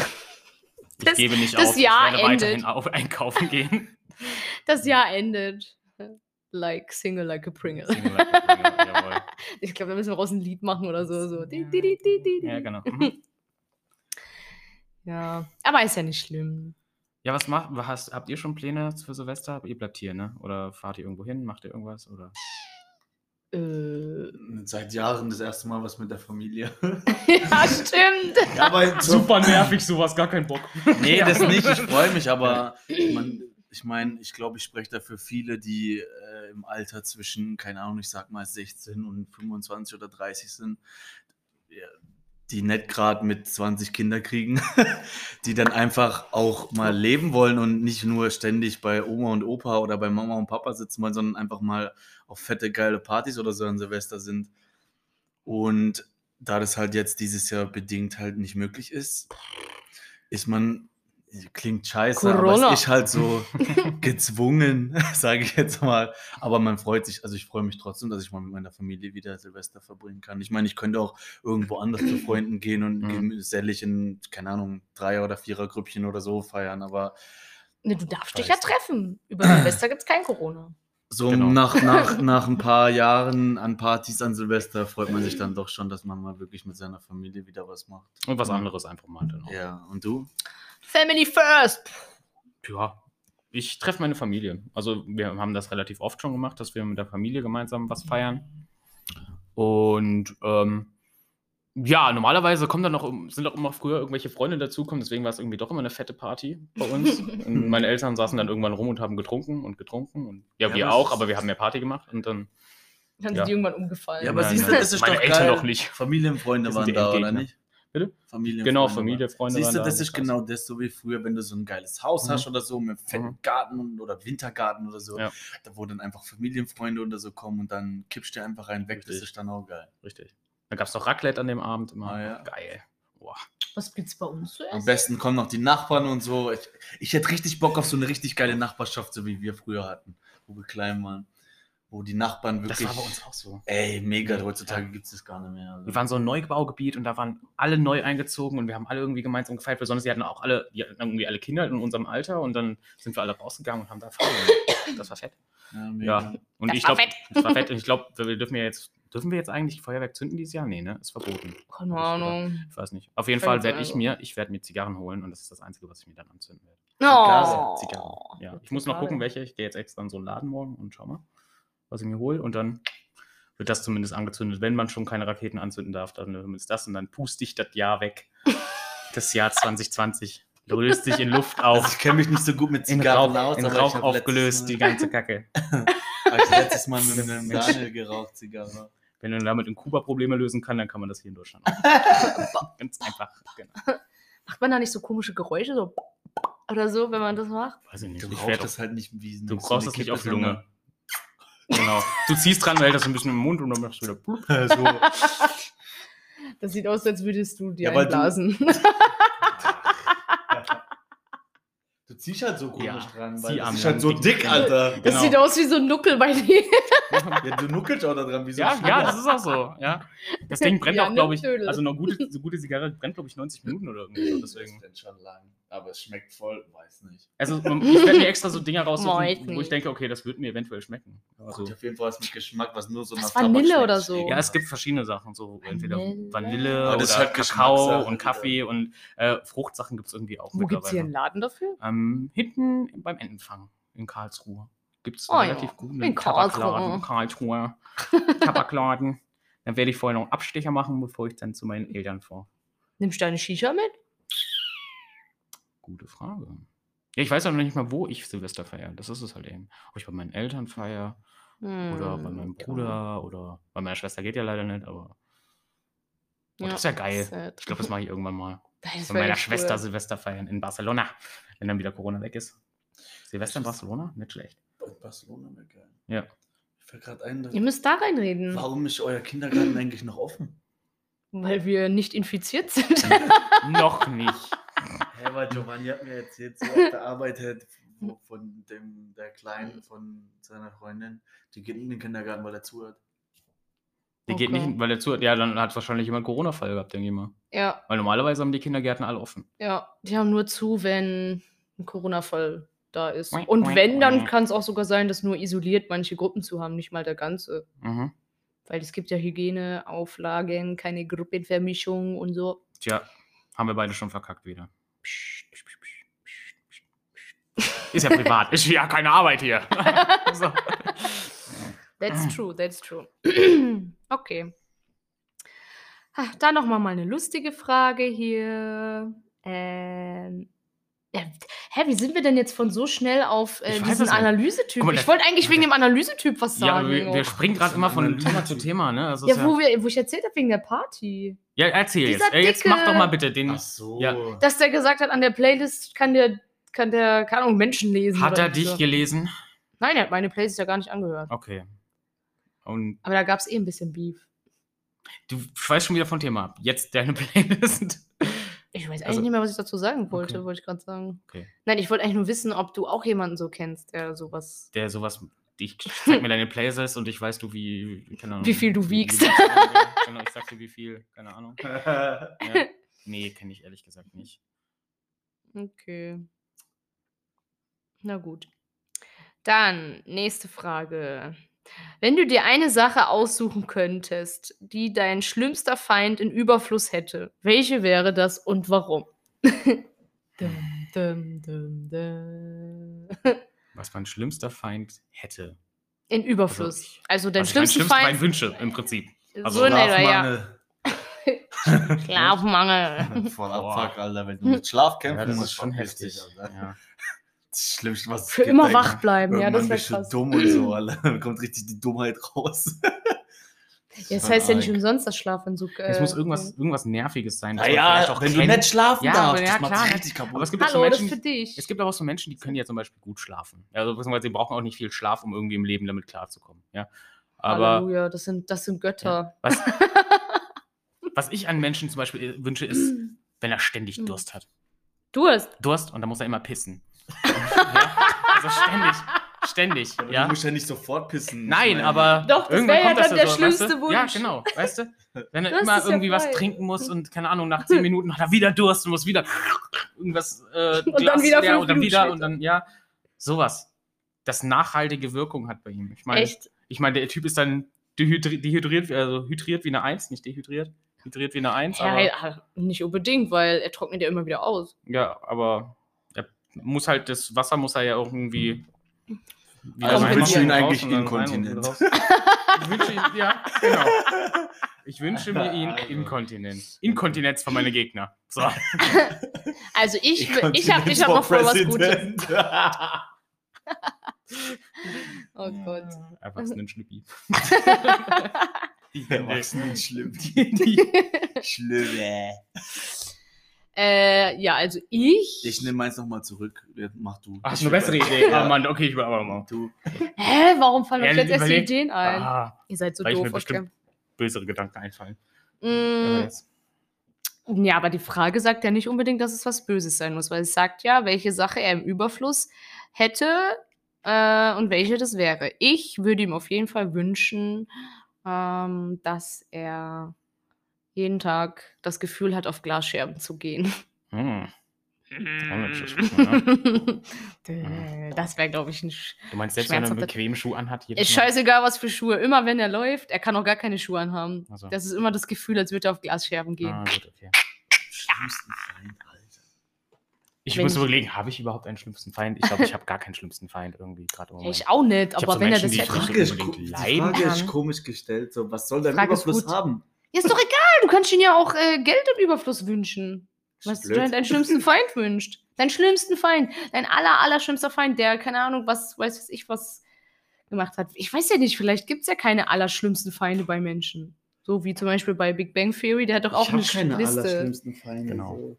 Ich Das- gebe nicht das auf. Jahr ich werde endet. weiterhin auf einkaufen gehen. [laughs] das Jahr endet. Like single like a Pringle. Single like a Pringle, jawohl. [laughs] Ich glaube, da müssen wir raus ein Lied machen oder so. so. Di, di, di, di, di, di. Ja, genau. Mhm. [laughs] Ja, aber ist ja nicht schlimm. Ja, was macht, hast, habt ihr schon Pläne für Silvester? Ihr bleibt hier, ne? Oder fahrt ihr irgendwo hin? Macht ihr irgendwas? Oder? Äh, Seit Jahren das erste Mal was mit der Familie. [laughs] ja, stimmt. Ja, aber so, nervig, sowas, gar keinen Bock. nee, das nicht. Ich freue mich, aber man, ich meine, ich glaube, ich spreche da für viele, die äh, im Alter zwischen, keine Ahnung, ich sag mal 16 und 25 oder 30 sind, die nicht gerade mit 20 Kinder kriegen, [laughs] die dann einfach auch mal leben wollen und nicht nur ständig bei Oma und Opa oder bei Mama und Papa sitzen wollen, sondern einfach mal auf fette, geile Partys oder so an Silvester sind. Und da das halt jetzt dieses Jahr bedingt halt nicht möglich ist, ist man, klingt scheiße, aber Corona. es ist halt so [laughs] gezwungen, [laughs] sage ich jetzt mal. Aber man freut sich, also ich freue mich trotzdem, dass ich mal mit meiner Familie wieder Silvester verbringen kann. Ich meine, ich könnte auch irgendwo anders zu Freunden gehen und Mhm. gesellig in, keine Ahnung, Dreier- oder Vierer-Grüppchen oder so feiern, aber Ne, du darfst dich ja treffen. Über Silvester gibt es kein Corona. So Genau. nach, nach, nach ein paar Jahren an Partys an Silvester freut man sich dann doch schon, dass man mal wirklich mit seiner Familie wieder was macht. Und was anderes einfach mal dann auch. Ja, und du? Family first. Ja. Ich treffe meine Familie. Also wir haben das relativ oft schon gemacht, dass wir mit der Familie gemeinsam was feiern. Und ähm, Ja, normalerweise kommen dann noch, sind auch immer früher irgendwelche Freunde dazukommen, deswegen war es irgendwie doch immer eine fette Party bei uns. [laughs] und meine Eltern saßen dann irgendwann rum und haben getrunken und getrunken. Und, ja, Ja, wir auch, aber wir haben mehr Party gemacht und dann. Dann Ja. sind die irgendwann umgefallen. Ja, aber Nein, siehst du, das ist meine doch Eltern geil. noch nicht. Familienfreunde Das waren die da, oder nicht? Bitte? Familienfreunde. Genau, waren Familie, da. Freunde Siehst waren du, da, das das ist genau das, so wie früher, wenn du so ein geiles Haus Mhm. hast oder so, mit fetten Mhm. Garten oder Wintergarten oder so, Ja. da wo dann einfach Familienfreunde oder so kommen und dann kippst du einfach rein weg, das Richtig. ist dann auch geil. Richtig. Da gab es doch Raclette an dem Abend immer. Ah, ja. Geil. Boah. Was gibt's bei uns zu Am essen? besten kommen noch die Nachbarn und so. Ich, ich hätte richtig Bock auf so eine richtig geile Nachbarschaft, so wie wir früher hatten, wo wir klein waren. Wo die Nachbarn Das wirklich. war bei uns auch so. Ey, mega, heutzutage Ja. gibt es das gar nicht mehr. Also. Wir waren so ein Neubaugebiet und da waren alle neu eingezogen und wir haben alle irgendwie gemeinsam gefeiert. Besonders die hatten auch alle, die hatten irgendwie alle Kinder in unserem Alter und dann sind wir alle rausgegangen und haben da Feiern. Das war fett. ja, mega. Ja. Und Das ich war glaube, fett. das war fett. Und ich glaube, wir dürfen ja jetzt, dürfen wir jetzt eigentlich Feuerwerk zünden dieses Jahr? Nee, ne? Ist verboten. Keine Ahnung. Ich weiß nicht. Auf jeden Fall werde ich mir, ich werde mir Zigarren holen und das ist das Einzige, was ich mir dann anzünden werde. Oh. Zigarren. Ja. Ich muss noch gucken, welche. Ich gehe jetzt extra in so einen Laden morgen und schau mal, was ich mir hole. Und dann wird das zumindest angezündet. Wenn man schon keine Raketen anzünden darf, dann zumindest das. Und dann puste ich das Jahr weg. [laughs] Das Jahr 2020. Löst sich in Luft Also auf. ich kenne mich nicht so gut mit In Zigarren Rauch, aus, in Rauch aufgelöst, letztes die Mal, ganze Kacke. [laughs] ich letztes Mal mit einem. [laughs] Daniel geraucht, Zigarre. Wenn man damit in Kuba Probleme lösen kann, dann kann man das hier in Deutschland auch. [laughs] Ganz einfach. Genau. Macht man da nicht so komische Geräusche, so oder so, wenn man das macht? Weiß ich nicht. Du Ich rauchst werd das halt nicht wie Du brauchst das nicht auf die Lunge. Genau. Du ziehst dran, behältst das ein bisschen im Mund und dann machst du wieder. [laughs] [laughs] blub. sondern- so. Das sieht aus, als würdest du dir Ja, weil du- einblasen. Du ziehst halt so komisch Ja, dran, weil das ist halt so dick, Ding. Alter. Das Genau. sieht aus wie so ein Nuckel bei dir. Ja, du nuckelst auch da dran wie so Ja, ja, das ist auch so. Ja. Das [laughs] Ding brennt Ja, auch, glaube ich. Also eine gute, so gute Zigarre brennt, glaube ich, 90 Minuten oder irgendwie so. Das Deswegen. brennt schon lang. Aber es schmeckt voll, weiß nicht. Also man- ich werde mir extra so Dinger [laughs] raussuchen, wo ich denke, okay, das wird mir eventuell schmecken. Also, Kommt auf jeden Fall was mit Geschmack, was nur so Was, nach Tabak Vanille schmeckt. oder so? ja, es gibt verschiedene Sachen, so entweder Vanille. Aber oder ist halt Kakao und wieder. Kaffee und äh, Fruchtsachen gibt es irgendwie auch Wo gibt's hier einen. Laden dafür? Ähm, hinten beim Endenfang in Karlsruhe gibt es Oh ja, relativ guten in Tabakladen. Karlsruhe. Karlsruhe. [laughs] Tabakladen. Dann werde ich vorher noch einen Abstecher machen, bevor ich dann zu meinen Eltern fahre. Nimmst du deine Shisha mit? Gute Frage. Ja, ich weiß auch noch nicht mal, wo ich Silvester feiere. Das ist es halt eben. Ob ich bei meinen Eltern feiere oder bei Hm, meinem ja. Bruder oder bei meiner Schwester geht ja leider nicht, aber oh, Ja, das ist ja geil. sad. Ich glaube, das mache ich irgendwann mal. [laughs] Bei meiner Schwester cool. Silvester feiern in Barcelona, wenn dann wieder Corona weg ist. Silvester in Barcelona? Nicht schlecht. In Barcelona wäre geil. Ja. Ich fällt gerade ein, Ihr müsst da reinreden, warum ist euer Kindergarten [laughs] eigentlich noch offen? weil wir nicht infiziert sind. [laughs] noch nicht. Weil Giovanni hat mir erzählt, so auf der Arbeit hat, wo- von dem, der Kleinen, von seiner Freundin, die geht in den Kindergarten, weil er zuhört. Die geht Okay. nicht, weil der zu. Ja, dann hat wahrscheinlich jemand Corona-Fall gehabt, denke ich mal. ja, Weil normalerweise haben die Kindergärten alle offen. ja. Die haben nur zu, wenn ein Corona-Fall da ist. Und wenn, dann kann es auch sogar sein, dass nur isoliert manche Gruppen zu haben, nicht mal der ganze. Mhm. Weil es gibt ja Hygieneauflagen, keine Gruppenvermischung und so. Tja, haben wir beide schon verkackt wieder. Ist ja privat. Ist ja keine Arbeit hier. [laughs] so. That's true, that's true. okay. Ha, Da nochmal mal eine lustige Frage hier. Ähm, hä, wie sind wir denn jetzt von so schnell auf äh, Ich diesen. Analysetyp? Guck mal, Ich wollte eigentlich wegen dem Analysetyp was Ja, sagen. aber wir, wir springen gerade immer von Thema zu Thema, ne? Also ja, wo, wir, wo ich erzählt habe, wegen der Party. ja, erzähl jetzt. dieser Ey, jetzt mach doch dicke- mal bitte den. Ach so. Ja. Dass der gesagt hat, an der Playlist kann der, kann der, keine Ahnung, Menschen lesen. Hat er dich so. gelesen? Nein, er hat meine Playlist ja gar nicht angehört. Okay. Und Aber da gab es eh ein bisschen Beef. du schweißt schon wieder von Thema ab. Jetzt deine [laughs] Playlist. Ich weiß eigentlich Also- nicht mehr, was ich dazu sagen wollte, Okay. wollte ich gerade sagen. Okay. Nein, ich wollte eigentlich nur wissen, ob du auch jemanden so kennst, der sowas. Der sowas. Ich [laughs] zeig mir deine Playlist und ich weiß du, wie. Keine Ahnung, Wie viel du wiegst. ja, [laughs] genau, ich sag dir, wie viel. Keine Ahnung. [laughs] Ja. Nee, kenne ich ehrlich gesagt nicht. Okay. Na gut. Dann, nächste Frage. Wenn du dir eine Sache aussuchen könntest, die dein schlimmster Feind in Überfluss hätte, welche wäre das und warum? [laughs] dum, dum, dum, dum. Was mein schlimmster Feind hätte. In Überfluss. ich- Also, dein mein schlimmsten schlimmster Feind. Feind wünsche, im Prinzip. Also so etwa, ja. Schlafmangel. [laughs] Schlafmangel. Voll. Abfuck, Alter, wenn du mit Schlaf kämpfen Ja, das ist schon dich, heftig. Ja. Das das Schlimmste, was es Für gibt, immer wach bleiben, ja, das wäre du krass. dumm und so, Alter. [laughs] Dann kommt richtig die Dummheit raus. [laughs] Ja, das heißt ja nicht umsonst, dass Schlafentzug. Es äh, muss irgendwas, irgendwas Nerviges sein. Naja, auch wenn du kennt. nicht schlafen Ja, darfst, ja, das macht klar. richtig kaputt. Aber es gibt auch so Hallo, das ist Menschen, für dich. es gibt aber auch so Menschen, die können ja zum Beispiel gut schlafen. Also beziehungsweise sie brauchen auch nicht viel Schlaf, um irgendwie im Leben damit klarzukommen. Ja. Aber Halleluja, das sind, das sind Götter. was, [laughs] was ich an Menschen zum Beispiel äh, wünsche, ist, wenn er ständig Mhm. Durst hat. Durst. Durst und dann muss er immer pissen. Ja? Also ständig. Ständig. Aber ja. Du musst ja nicht sofort pissen. Nein, aber Doch, das irgendwann wär ja kommt das dann ja der so, schlimmste weißt du? Ja, Wunsch. genau, weißt du? Wenn er Das immer ist ja irgendwie was trinken muss und keine Ahnung, nach zehn Minuten hat er wieder Durst und muss wieder irgendwas äh, [laughs] Und dann Glas wieder leer und dann wieder später. und dann ja, sowas. Das nachhaltige Wirkung hat bei ihm. Ich meine, Echt? ich meine, der Typ ist dann dehydri dehydriert, also hydriert wie eine Eins, nicht dehydriert, hydriert wie eine Eins, Ja, aber ja, nicht unbedingt, weil er trocknet ja immer wieder aus. ja, aber er muss halt das Wasser muss er ja irgendwie wieder Also du reinmachen ihn eigentlich inkontinent? Ich wünsche ihm, ja, genau. Ich wünsche mir ihn inkontinent. Inkontinenz von meinen Gegner. So. [laughs] Also ich, ich habe ich hab noch voll was Gutes. [laughs] Oh Gott. [laughs] Die Erwachsenen schlimm. Die, die, Schlimm. Äh, ja, also ich. Ich nehme meins nochmal zurück. Mach du. Ach, Ich eine bessere Idee. Ja. Oh Mann, okay, ich will aber mal. Du. Hä, warum fallen euch jetzt erst die Ideen ein? Ah, Ihr seid so weil ich mir doof, okay. bestimmt bösere Gedanken einfallen. Mm, ja, aber die Frage sagt ja nicht unbedingt, dass es was Böses sein muss, weil es sagt ja, welche Sache er im Überfluss hätte äh, und welche das wäre. Ich würde ihm auf jeden Fall wünschen, ähm, dass er jeden Tag das Gefühl hat, auf Glasscherben zu gehen. Hm. natürlich, ne? [laughs] Das wäre, glaube ich, ein Sch Du meinst, selbst wenn er einen bequemen Schuh anhat? jedes Ist scheißegal, was für Schuhe. Immer wenn er läuft, er kann auch gar keine Schuhe anhaben. Ach so. Das ist immer das Gefühl, als würde er auf Glasscherben gehen. Ah, gut, okay. Schlimmsten Feind, Alter. Ich Wenn muss überlegen, habe ich überhaupt einen schlimmsten Feind? Ich glaube, ich habe gar keinen schlimmsten Feind irgendwie gerade ich auch nicht, aber so wenn Menschen, er die das hätte. nicht Frage ist, die Frage ist komisch gestellt. So, was soll ist Überfluss haben? Ja, ist doch [laughs] egal, du kannst ihn ja auch äh, Geld im Überfluss wünschen. Was du deinen schlimmsten Feind wünscht. Deinen schlimmsten Feind. Dein aller, aller schlimmster Feind, der, keine Ahnung, was, weiß was ich, was gemacht hat. Ich weiß ja nicht, vielleicht gibt es ja keine allerschlimmsten Feinde bei Menschen. So wie zum Beispiel bei Big Bang Theory, der hat doch auch ich eine keine Liste. allerschlimmsten Feinde. Genau. So.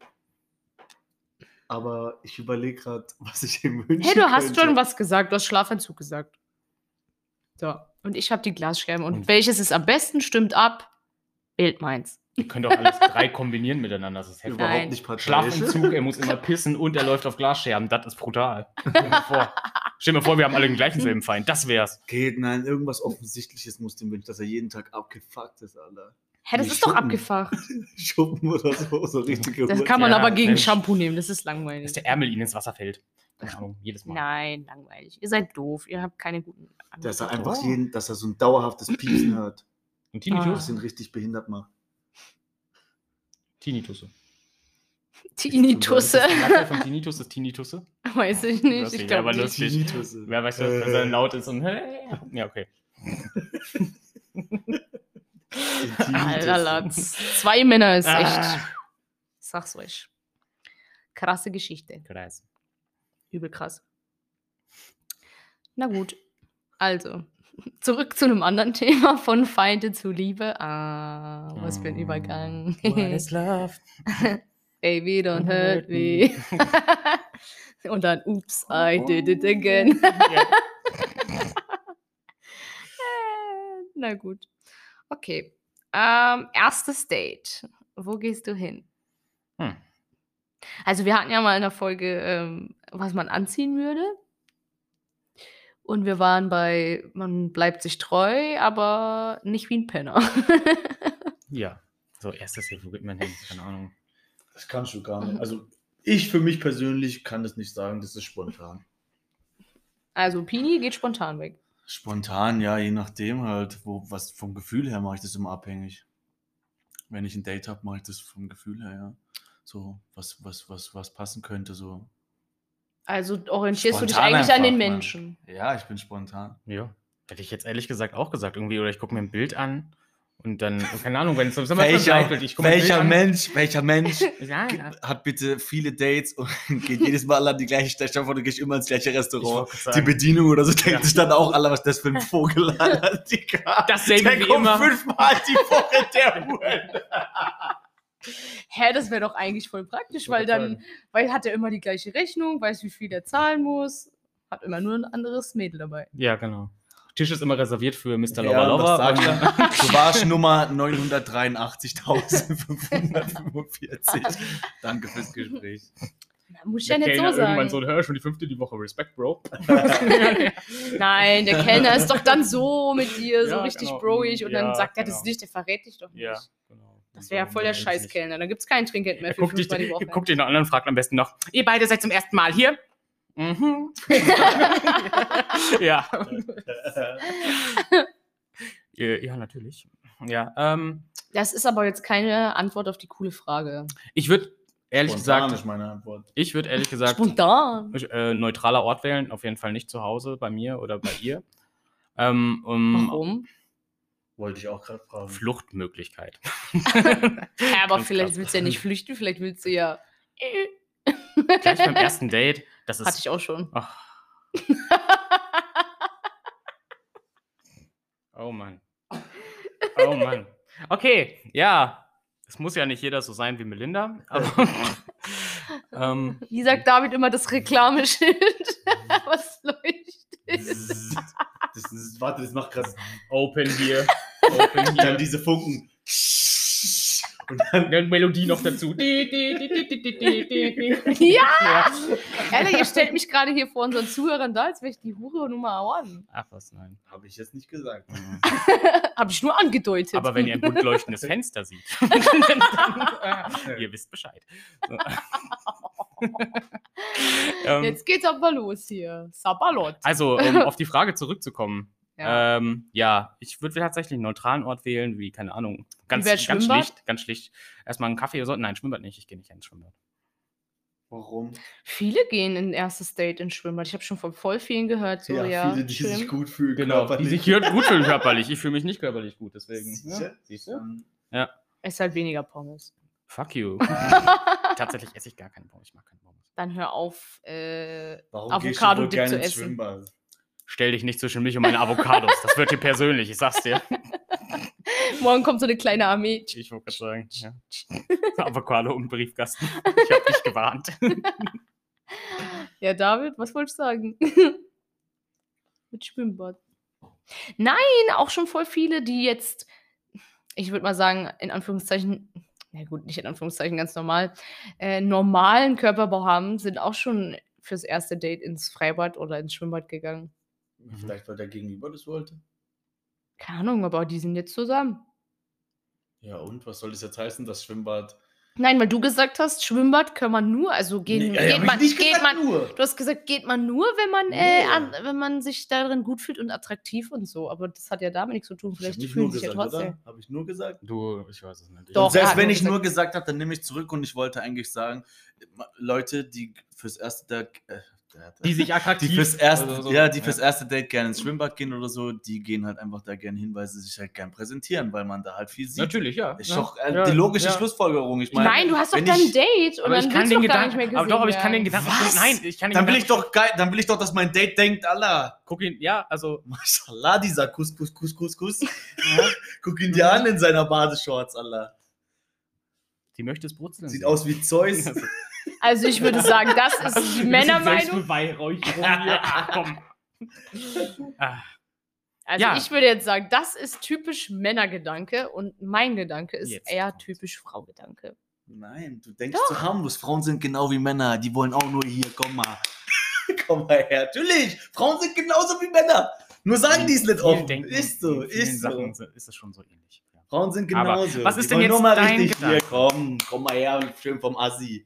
Aber ich überlege gerade, [laughs] was ich ihm wünsche. Hey, du hast schon was gesagt, du hast Schlafentzug gesagt. So, und ich habe die Glasscherben. Und Und- welches ist am besten, stimmt ab. Wählt meins. Ihr könnt auch alles drei [laughs] kombinieren miteinander. Das ist heftig. Überhaupt Nein. nicht parteiisch. Schlafentzug, er muss immer [laughs] pissen und er läuft auf Glasscherben. Das ist brutal. Stell dir mal vor, [laughs] Stell dir mal vor wir haben alle den gleichen selben Feind. Das wär's. Geht, nein, irgendwas Offensichtliches muss dem wünschen, dass er jeden Tag abgefuckt ist, Alter. Hä, das ist doch abgefacht. Schuppen oder so, so richtige Das kann man Ja, aber gegen Mensch. Shampoo nehmen, das ist Dass langweilig. der Ärmel ihnen ins Wasser fällt. Keine Ahnung, jedes Mal. Nein, langweilig. Ihr seid doof, ihr habt keine guten. Dass er Antworten. einfach jeden, dass er so ein dauerhaftes Piepsen [clears throat] hört, Und Ah. Tinnitus? was ihn richtig behindert macht. Tinnitusse. Tinnitusse. Das von Tinnitus ist Tinnitusse? Weiß ich nicht. Lustig, Ich glaube aber nicht. lustig. Tinnitusse. Wer weiß, wenn Äh. er laut ist und. Ja, okay. Alter Latz. Zwei Männer ist echt. Ah. Sag's euch. Krasse Geschichte. Kreis. Übel krass. Na gut. Also, zurück zu einem anderen Thema von Feinde zu Liebe. Ah, was für ein Übergang. What is love? [laughs] Baby, don't hurt me. [laughs] Und dann, oops, I did it again. [laughs] Na gut. Okay. Ähm, erstes Date. Wo gehst du hin? Hm. Also wir hatten ja mal in der Folge, ähm, was man anziehen würde. Und wir waren bei, man bleibt sich treu, aber nicht wie ein Penner. [laughs] ja. So, erstes Date, wo geht man hin? Keine Ahnung. Das kannst du gar nicht. Also, ich für mich persönlich kann das nicht sagen, das ist spontan. also Pini geht spontan weg. Spontan, ja, je nachdem halt, wo, was vom Gefühl her mache ich das immer abhängig. Wenn ich ein Date habe, mache ich das vom Gefühl her, ja. So, was, was, was, was passen könnte, so. Also orientierst du dich Spontan eigentlich an den einfach, Mann. Menschen. Ja, ich bin spontan. Ja. Hätte ich jetzt ehrlich gesagt auch gesagt, irgendwie, oder ich gucke mir ein Bild an Und dann, keine Ahnung, wenn es zum Welcher, ich das welcher. Mensch, welcher Mensch [laughs] Ja, ja. hat bitte viele Dates und [laughs] geht jedes Mal an die gleiche dir vor, du gehst immer ins gleiche Ich Restaurant. Die. Bedienung oder so denkt Ja. sich dann auch, Alter, was ist das für ein Vogel, Alter, [laughs] Digga. Dasselbe Der wie kommt immer. fünfmal die Woche, der Huren. Hä, das wäre doch eigentlich voll praktisch, weil dann, weil hat er immer die gleiche Rechnung, weiß, wie viel er zahlen muss, hat immer nur ein anderes Mädel dabei. Ja, genau. Tisch ist immer reserviert für Mr. Ja, und- da? Du [laughs] warst Nummer 983.545. Danke fürs Gespräch. Na, Muss ich ja nicht so Kellner irgendwann sagen. so, hör schon die fünfte die Woche. Respekt, Bro. [laughs] Nein, der Kellner ist doch dann so mit dir, so Ja, richtig genau. broig und Ja, dann sagt er das genau. nicht, der verrät dich doch nicht. ja, genau. Das wäre ja voll der. Scheißkellner. Dann gibt es kein Trinkgeld mehr Er für guckt, dich, die Woche. guckt den anderen und fragt am besten noch, ihr beide seid zum ersten Mal hier? Mhm. [laughs] ja. [laughs] ja. Ja, natürlich. Ja, ähm, Das ist aber jetzt keine Antwort auf die coole Frage. ich würde ehrlich Spontan gesagt, ist meine Antwort. ich würde ehrlich gesagt Spontan. äh, neutraler Ort wählen, auf jeden Fall nicht zu Hause, bei mir oder bei ihr. Ähm, um Warum? Wollte ich auch gerade fragen. Fluchtmöglichkeit. Ja, aber Ganz vielleicht krass. willst du ja nicht flüchten, vielleicht willst du ja. Gleich beim ersten Date, das Hatte ist. ich auch schon. Ach. Oh Mann. Oh Mann. Okay, ja. Es muss ja nicht jeder so sein wie Melinda, aber. [laughs] ähm, Wie sagt David immer das Reklameschild? [laughs] Was leuchtet? Das ist, warte, das macht gerade open hier. Open dann hier. diese Funken. Und dann eine Melodie noch dazu. ja! Ehrlich, ihr stellt mich gerade hier vor unseren Zuhörern da, als wäre ich die Hure Nummer One. Ach was, nein. Habe ich jetzt nicht gesagt. Mhm. [laughs] Habe ich nur angedeutet. Aber wenn ihr ein bunt leuchtendes Fenster seht, [laughs] [laughs] dann, äh, ihr wisst Bescheid. So. Ähm, jetzt geht's aber los hier. Sabalot. Also, um auf die Frage zurückzukommen. Ja. Ja, ähm, ja ich würde tatsächlich einen neutralen Ort wählen, wie, keine Ahnung, ganz, ganz schlicht, ganz schlicht. Erstmal einen Kaffee oder so. Nein, Schwimmbad nicht, ich gehe nicht ins Schwimmbad. Warum? Viele gehen in ein erstes Date ins Schwimmbad. Ich habe schon von voll vielen gehört, so ja. viele, die sich schwimmen. gut fühlen. Die körperlich. sich hier gut fühlen körperlich. Ich fühle mich nicht körperlich gut, deswegen. Ja, siehst du? Ähm, Ist halt weniger Pommes. Fuck you. [laughs] Tatsächlich esse ich gar keinen Pommes. Ich mag keinen Pommes. Dann hör auf, äh, Warum Avocado-Dip gehst du wohl gerne zu ins essen. Schwimmbad? Stell dich nicht zwischen mich und meine Avocados. Das wird dir persönlich, ich sag's dir. [laughs] morgen kommt so eine kleine Armee. Ich wollte gerade sagen, ja. Avocado im Briefkasten. Ich habe dich gewarnt. [laughs] Ja, David, was wolltest du sagen? [laughs] Mit Schwimmbad. Nein, auch schon voll viele, die jetzt, ich würde mal sagen, in Anführungszeichen, na gut, nicht in Anführungszeichen, ganz normal, äh, normalen Körperbau haben, sind auch schon fürs erste Date ins Freibad oder ins Schwimmbad gegangen. Vielleicht, weil der Gegenüber das wollte. Keine Ahnung, aber die sind jetzt zusammen. Ja, und was soll das jetzt heißen, das Schwimmbad? Nein, weil du gesagt hast, Schwimmbad kann man nur, also gehen, Nee, geht man, nicht geht man, nur. Du hast gesagt, geht man nur, wenn man, äh, Nee. an, wenn man sich darin gut fühlt und attraktiv und so. Aber das hat ja damit nichts zu tun. Vielleicht fühlen nur sich ja gesagt, trotzdem. oder? Habe ich nur gesagt? Du, ich weiß es nicht. Doch, selbst wenn ich gesagt- nur gesagt habe, dann nehme ich zurück und ich wollte eigentlich sagen, Leute, die fürs erste äh, Die sich attraktiv die fürs erste, also so- ja, die fürs erste Date gerne ins Schwimmbad gehen oder so, die gehen halt einfach da gerne hin, weil sie sich halt gern präsentieren, weil man da halt viel sieht. Natürlich, ja. Ist ja. doch äh, Ja, die logische ja. Schlussfolgerung. Ich meine, Nein, du hast doch wenn dann ich- ein Date und dann ich kann willst den du doch gar nicht Gedanken, mehr aber doch, aber ich kann den gesehen Gedanken, Was? nein, ich kann den dann will ich Gedanken, doch geil, dann will ich doch, dass mein Date denkt, Allah, guck ihn, ja, also, Mashallah, dieser Kuss, Kuss, Kuss, Kuss, Kuss. [laughs] Guck ihn dir an in seiner Badeshorts, Allah. die möchte es brutzeln. Sieht aus wie Zeus. [laughs] Also ich würde sagen, das ist die Männermeinung. Hier. Ach, komm. Ah, Also Ja. ich würde jetzt sagen, das ist typisch Männergedanke und mein Gedanke ist Jetzt eher kommt's. typisch Fraugedanke. Nein, du denkst zu harmlos. Frauen sind genau wie Männer. Die wollen auch nur hier, komm mal. [laughs] komm mal her. Natürlich, Frauen sind genauso wie Männer. Nur sagen die es nicht denken- Ist so, ist so. Ist es schon so ähnlich. Ja. Frauen sind Aber genauso. was ist Die denn jetzt nur mal dein richtig hier, Gedanke? komm, komm mal her, schön vom Assi.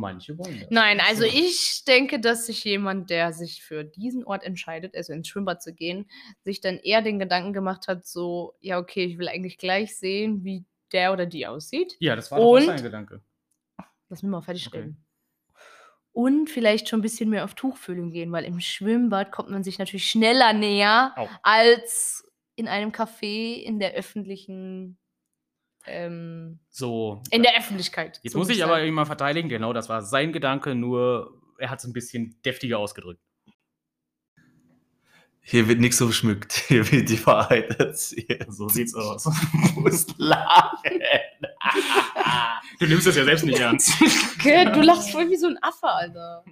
Manche wollen das. Nein, also So. ich denke, dass sich jemand, der sich für diesen Ort entscheidet, also ins Schwimmbad zu gehen, sich dann eher den Gedanken gemacht hat, so, ja, okay, ich will eigentlich gleich sehen, wie der oder die aussieht. Ja, das war doch Und- sein Gedanke. Lass mich mal fertig Okay. reden. Und vielleicht schon ein bisschen mehr auf Tuchfühlung gehen, weil im Schwimmbad kommt man sich natürlich schneller näher Au. als in einem Café in der öffentlichen, ähm, So. in der Öffentlichkeit. Jetzt so muss ich aber mal verteidigen. Genau, das war sein Gedanke, nur er hat es ein bisschen deftiger ausgedrückt. Hier wird nichts so geschmückt. [laughs] Hier wird die Wahrheit erzählt. So sieht's aus. [laughs] Du musst lachen. Du nimmst das ja selbst nicht ernst. [laughs] Okay, du lachst voll wie so ein Affe, Alter.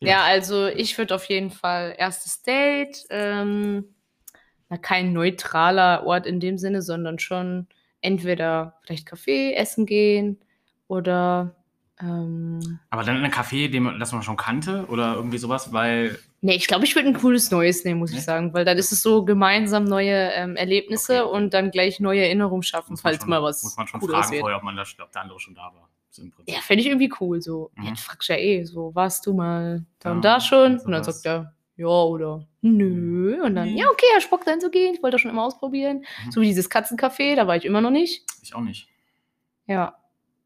Ja, also ich würde auf jeden Fall erstes Date, ähm, kein neutraler Ort in dem Sinne, sondern schon entweder vielleicht Kaffee essen gehen oder ähm, Aber dann in einem Café, den das man schon kannte oder irgendwie sowas, weil nee, ich glaube, ich würde ein cooles Neues nehmen, muss Nee? ich sagen, weil dann ist es so gemeinsam neue ähm, Erlebnisse Okay. und dann gleich neue Erinnerungen schaffen, falls schon, mal was muss man schon Cooles fragen wird. vorher, ob man das, ob der andere schon da war. So. Ja, fände ich irgendwie cool. So, Mhm. ja, du fragst ja eh, so, warst du mal da Ja, und da schon? und dann sagt er, ja oder nö. Und dann, Nee. ja, okay, er Spock dann zu gehen. Ich wollte das schon immer ausprobieren. Mhm. So wie dieses Katzencafé, da war ich immer noch nicht. Ich auch nicht. Ja,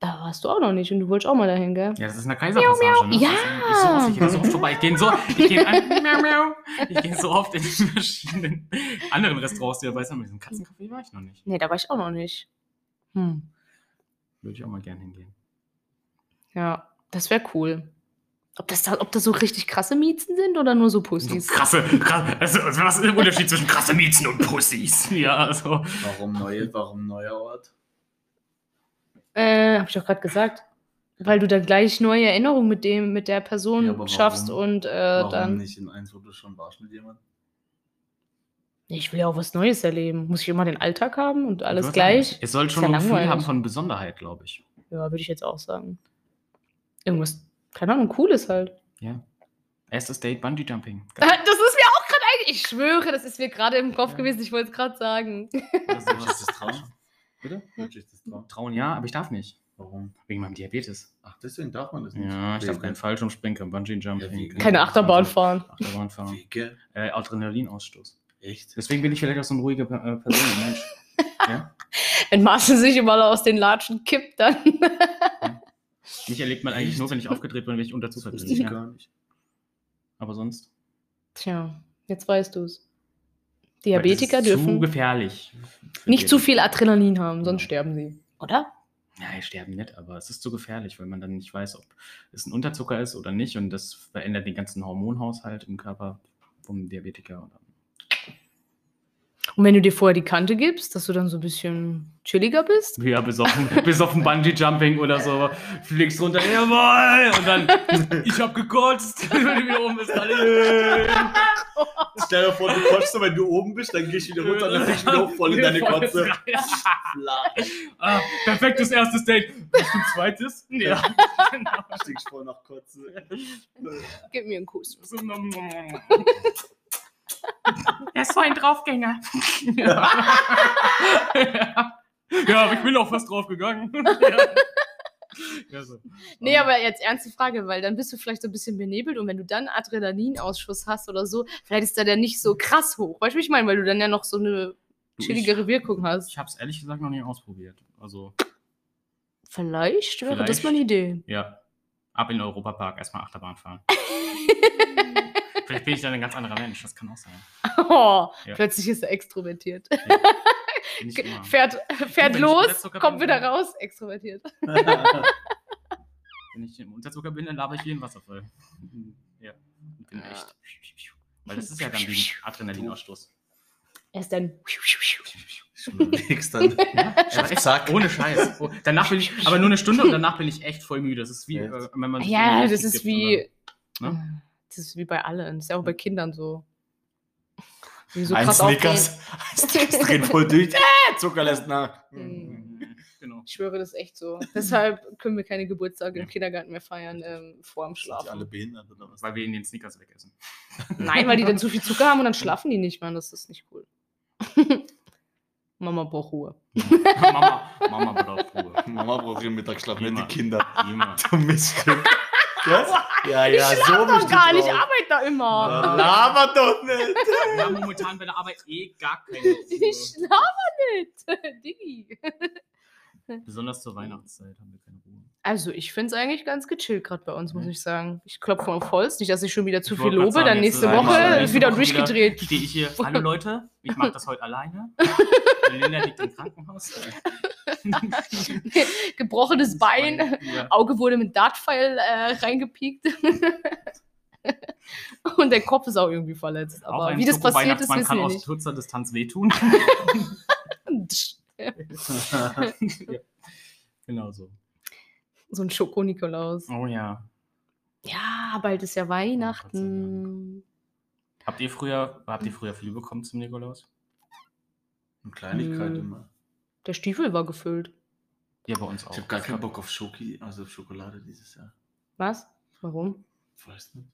da warst du auch noch nicht und du wolltest auch mal dahin, gell? Ja, das ist eine Kaiserpassage, ne? Ja. Ich so oft, ich gehe so oft vorbei. Ich gehe so, ich gehe an, [laughs] miau, miau. Ich gehe so oft in die verschiedenen anderen Restaurants, die dabei sind. Mit diesem Katzencafé war ich noch nicht. Nee, da war ich auch noch nicht. Hm. Würde ich auch mal gerne hingehen. Ja, das wäre cool. Ob das, da, ob das so richtig krasse Miezen sind oder nur so So Pussys? krasse, krasse also, also was ist der Unterschied zwischen krasse Miezen und Pussys? [laughs] Ja, also. Warum neue, warum neuer Ort? Äh, hab ich doch gerade gesagt. Weil du dann gleich neue Erinnerungen mit dem, mit der Person Ja, warum- schaffst und äh, Warum dann. nicht in eins, wo du schon warst mit jemandem? Ich will ja auch was Neues erleben. Muss ich immer den Alltag haben und alles gleich? sagen, Es soll schon ein Gefühl haben von Besonderheit, glaube ich. Ja, würde ich jetzt auch sagen. Irgendwas, keine Ahnung, cooles halt. Ja. Erstes Date Bungee Jumping. [laughs] Das ist mir auch gerade eigentlich. Ich schwöre, das ist mir gerade im Kopf Ja. gewesen. Ich wollte es gerade sagen. Sowas. das trauen? [laughs] Bitte? Das trauen? Trauen ja, aber ich darf nicht. Warum? Wegen meinem Diabetes. Ach, deswegen darf man das nicht. Ja, ich darf keinen Fallschirmspringen, kein Bungee Jumping. Ja, Keine Achterbahn fahren. Achterbahn fahren. Wege? Äh, Adrenalinausstoß. Echt? Deswegen bin ich vielleicht auch so ein ruhiger äh, Person, Mensch. [laughs] ja? Wenn Marcel sich immer aus den Latschen kippt, dann. Mich erlebt man eigentlich Echt? nur, wenn ich aufgedreht bin, wenn ich unter Zufall bin. ich Ja. gar nicht. Aber sonst. Tja, jetzt weißt du es. Diabetiker ist Zu dürfen gefährlich. nicht zu viel. Adrenalin haben, sonst Ja. sterben sie. Oder? Ja, die sterben nicht, aber es ist zu gefährlich, weil man dann nicht weiß, ob es ein Unterzucker ist oder nicht. Und das verändert den ganzen Hormonhaushalt im Körper vom Diabetiker. Und Und wenn du dir vorher die Kante gibst, dass du dann so ein bisschen chilliger bist? Ja, bis auf, ein- [laughs] bis auf ein Bungee-Jumping oder so, fliegst runter, jawohl! Und dann, ich hab gekotzt, [laughs] wenn du wieder oben bist, alle, [laughs] Stell dir vor, du so, wenn du oben bist, dann gehst du wieder runter und dann fliegst du wieder hoch voll in deine Kotze. ah, perfektes erstes Date. Bist du ein zweites? Ja. genau. Stinkst voll nach Kotze. Gib mir einen Kuss. Er ist so ein Draufgänger. [laughs] ja. ja, aber ich bin auch fast draufgegangen. [laughs] ja. Ja, so. Nee, aber jetzt ernste Frage, weil dann bist du vielleicht so ein bisschen benebelt und wenn du dann Adrenalinausschuss hast oder so, vielleicht ist der dann nicht so krass hoch. Weißt du, wie ich meine? Weil du dann ja noch so eine chilligere Wirkung hast. Ich habe es ehrlich gesagt noch nie ausprobiert. Also, Vielleicht wäre das Vielleicht. mal eine Idee. ja. Ab in den Europapark, erstmal Achterbahn fahren. [laughs] Vielleicht bin ich dann ein ganz anderer Mensch, das kann auch sein. [laughs] Oh, Ja. Plötzlich ist er extrovertiert. Ich [laughs] immer. Fährt, fährt ich los, kommt wieder dann- raus, extrovertiert. [laughs] Wenn ich im Unterzucker bin, dann laber ich wie ein Wasserfall. Ja, und bin Ja. echt. Weil das ist ja dann wie ein Adrenalinausstoß. Er ist dann. Legst dann. Ja, echt, Zack. ohne Scheiß. Oh, danach bin ich, aber nur eine Stunde und danach bin ich echt voll müde. Das ist wie, Echt? äh, wenn man. Ja, das ist wie. oder- ne? Das ist wie bei allen. Das ist ja auch bei Kindern so. So ein krass Snickers. Ein Snickers dreht voll durch. [laughs] Äh, Zucker lässt nach. Mhm. Genau. Ich schwöre, das ist echt so. Deshalb können wir keine Geburtstage im Kindergarten mehr feiern ähm, vor dem Sind die alle Schlafen. behindert oder was? Weil wir in den Snickers wegessen. [laughs] [laughs] Nein, weil die dann zu viel Zucker haben und dann schlafen die nicht, Mann. Das ist nicht cool. Mama braucht Ruhe. Mama, Mama braucht Ruhe. Mama braucht ihren Mittagsschlaf, Immer. die Kinder. Immer. Du Miststück. Was? [laughs] Ja, ja, ich so doch gar nicht, ich arbeite da immer. Ja, Laber doch nicht. [laughs] Wir haben momentan bei der Arbeit eh gar keine [laughs] Ich Ruhe. schlafe nicht. Diggi. Besonders zur Weihnachtszeit haben wir keine Ruhe. Also, ich finde es eigentlich ganz gechillt gerade bei uns, muss ich sagen. Ich klopfe auf Holz, nicht, dass ich schon wieder zu Ich viel lobe, sagen, dann nächste Woche ist wieder Woche durchgedreht. Stehe ich hier, hallo Leute, ich mache das heute alleine. Linda liegt im Krankenhaus. [laughs] Gebrochenes Bein, Ja. Auge wurde mit Dartpfeil äh, reingepiekt. [laughs] Und der Kopf ist auch irgendwie verletzt. Aber wie das passiert ist, wissen kann wir aus nicht. kurzer Distanz wehtun. [laughs] ja. Genau so. So ein Schoko-Nikolaus. Oh ja. Ja, bald ist ja Weihnachten. Habt ihr früher, habt ihr früher viel bekommen zum Nikolaus? Eine Kleinigkeit Hm. immer. Der Stiefel war gefüllt. Ja, bei uns auch. Ich habe gar keinen Bock auf Schoki, also auf Schokolade dieses Jahr. Was? Warum? Weiß nicht.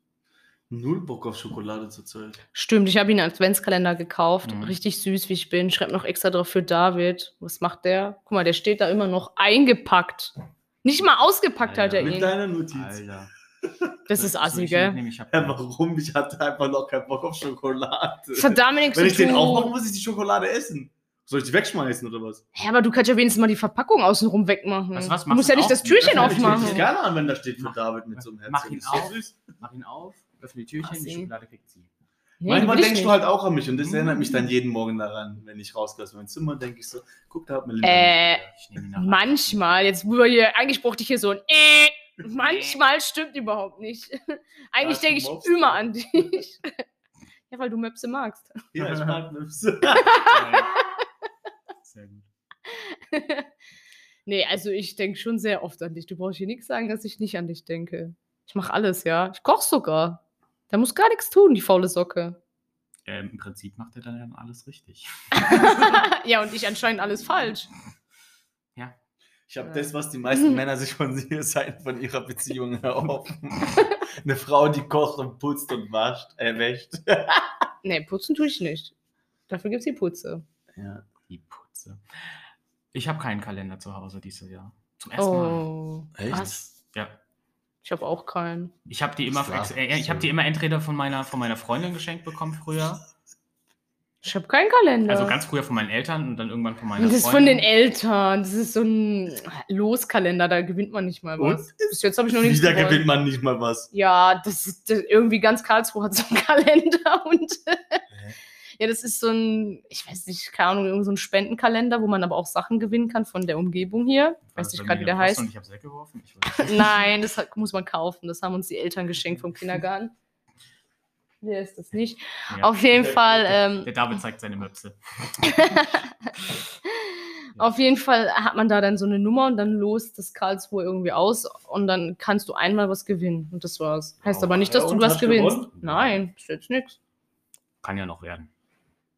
Null Bock auf Schokolade zurzeit. Stimmt, ich habe ihn einen Adventskalender gekauft. Mhm. Richtig süß, wie ich bin. Schreibt noch extra drauf für David. Was macht der? Guck mal, der steht da immer noch eingepackt. Nicht mal ausgepackt hat er Alter, Mit ihn. deiner Notiz. Alter. Das ist Soll assi, gell? Ja, warum? Ich hatte einfach noch keinen Bock auf Schokolade. Das hat damit nichts Wenn zu ich den tun. aufmache, muss ich die Schokolade essen. Soll ich die wegschmeißen oder was? Ja, aber du kannst ja wenigstens mal die Verpackung außenrum wegmachen. Du was, du musst ja nicht auf. das Türchen Ich aufmachen. es gerne an, wenn da steht für Mach- David mit so einem Herzen. mach ihn auf. süß. Mach ihn auf, öffne die Türchen, Assi. die Schokolade kriegt sie. Nee, Manchmal ich denkst du halt auch an mich und das Mhm. erinnert mich dann jeden Morgen daran, wenn ich rausgehe aus meinem Zimmer, denke ich so, guck, da hat Melinda. Äh, Ich nehme ihn nach. Manchmal, jetzt wo wir hier, eigentlich brauchte ich hier so ein äh, manchmal stimmt überhaupt nicht. Eigentlich Was, denke ich mobst immer an dich. [laughs] Ja, weil du Möpse magst. Ja, ich mag Möpse. [laughs] Sehr gut. [laughs] Nee, also ich denke schon sehr oft an dich. Du brauchst hier nichts sagen, dass ich nicht an dich denke. Ich mache alles, ja. Ich koche sogar. Da muss gar nichts tun, die faule Socke. Ähm, Im Prinzip macht er dann ja alles richtig. [laughs] ja, und ich anscheinend alles falsch. [laughs] Ja. Ich habe Ja. das, was die meisten Männer sich von ihr Seiten von ihrer Beziehung erhoffen. Eine Frau, die kocht und putzt und wascht, äh, wäscht. Nee, putzen tue ich nicht. Dafür gibt es die Putze. Ja. Die Putze. Ich habe keinen Kalender zu Hause dieses Jahr. Zum ersten Mal. Oh. Echt? Was? Ja. Ich habe auch keinen. Ich habe die immer, äh, ich habe die immer entweder von meiner, von meiner Freundin geschenkt bekommen früher. Ich habe keinen Kalender. Also ganz früher von meinen Eltern und dann irgendwann von meiner das ist von Freundin. den Eltern. Das ist so ein Loskalender, da gewinnt man nicht mal was. Und? Bis jetzt habe ich noch nichts Wieder gewonnen. gewinnt man nicht mal was. Ja, das ist das, irgendwie ganz Karlsruhe hat so einen [laughs] Kalender und ja, das ist so ein, ich weiß nicht, keine Ahnung, irgend so ein Spendenkalender, wo man aber auch Sachen gewinnen kann von der Umgebung hier. Weiß das nicht gerade, wie der heißt. Und ich habe es weggeworfen. Ich. Nein, das hat, muss man kaufen. Das haben uns die Eltern geschenkt vom Kindergarten. [laughs] Wer ist das nicht? Ja. Auf jeden Der- Fall. Der Ähm, David zeigt seine Möpse. [laughs] Auf jeden Fall hat man da dann so eine Nummer und dann lost das Karlsruhe irgendwie aus und dann kannst du einmal was gewinnen und das war's. Heißt Oh, aber nicht, dass ja, du was gewinnst. gewonnen? Nein, ist jetzt nichts. Kann ja noch werden.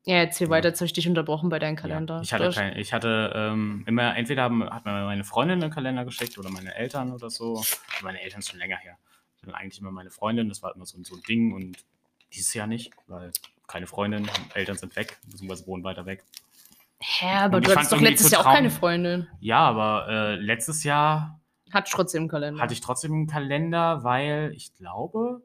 Ja, erzähl Ja. weiter, jetzt habe ich dich unterbrochen bei deinem Kalender. Ja, ich hatte, kein, ich hatte ähm, immer, entweder haben, hat mir meine Freundin einen Kalender geschickt oder meine Eltern oder so. Meine Eltern ist schon länger her. Dann eigentlich immer meine Freundin, das war immer so, so ein Ding und dieses Jahr nicht, weil keine Freundin, Eltern sind weg, beziehungsweise wohnen weiter weg. Hä, aber Und du hattest doch letztes Jahr auch keine Freundin. Ja, aber äh, letztes Jahr Hatte ich trotzdem einen Kalender. hatte ich trotzdem einen Kalender, weil ich glaube,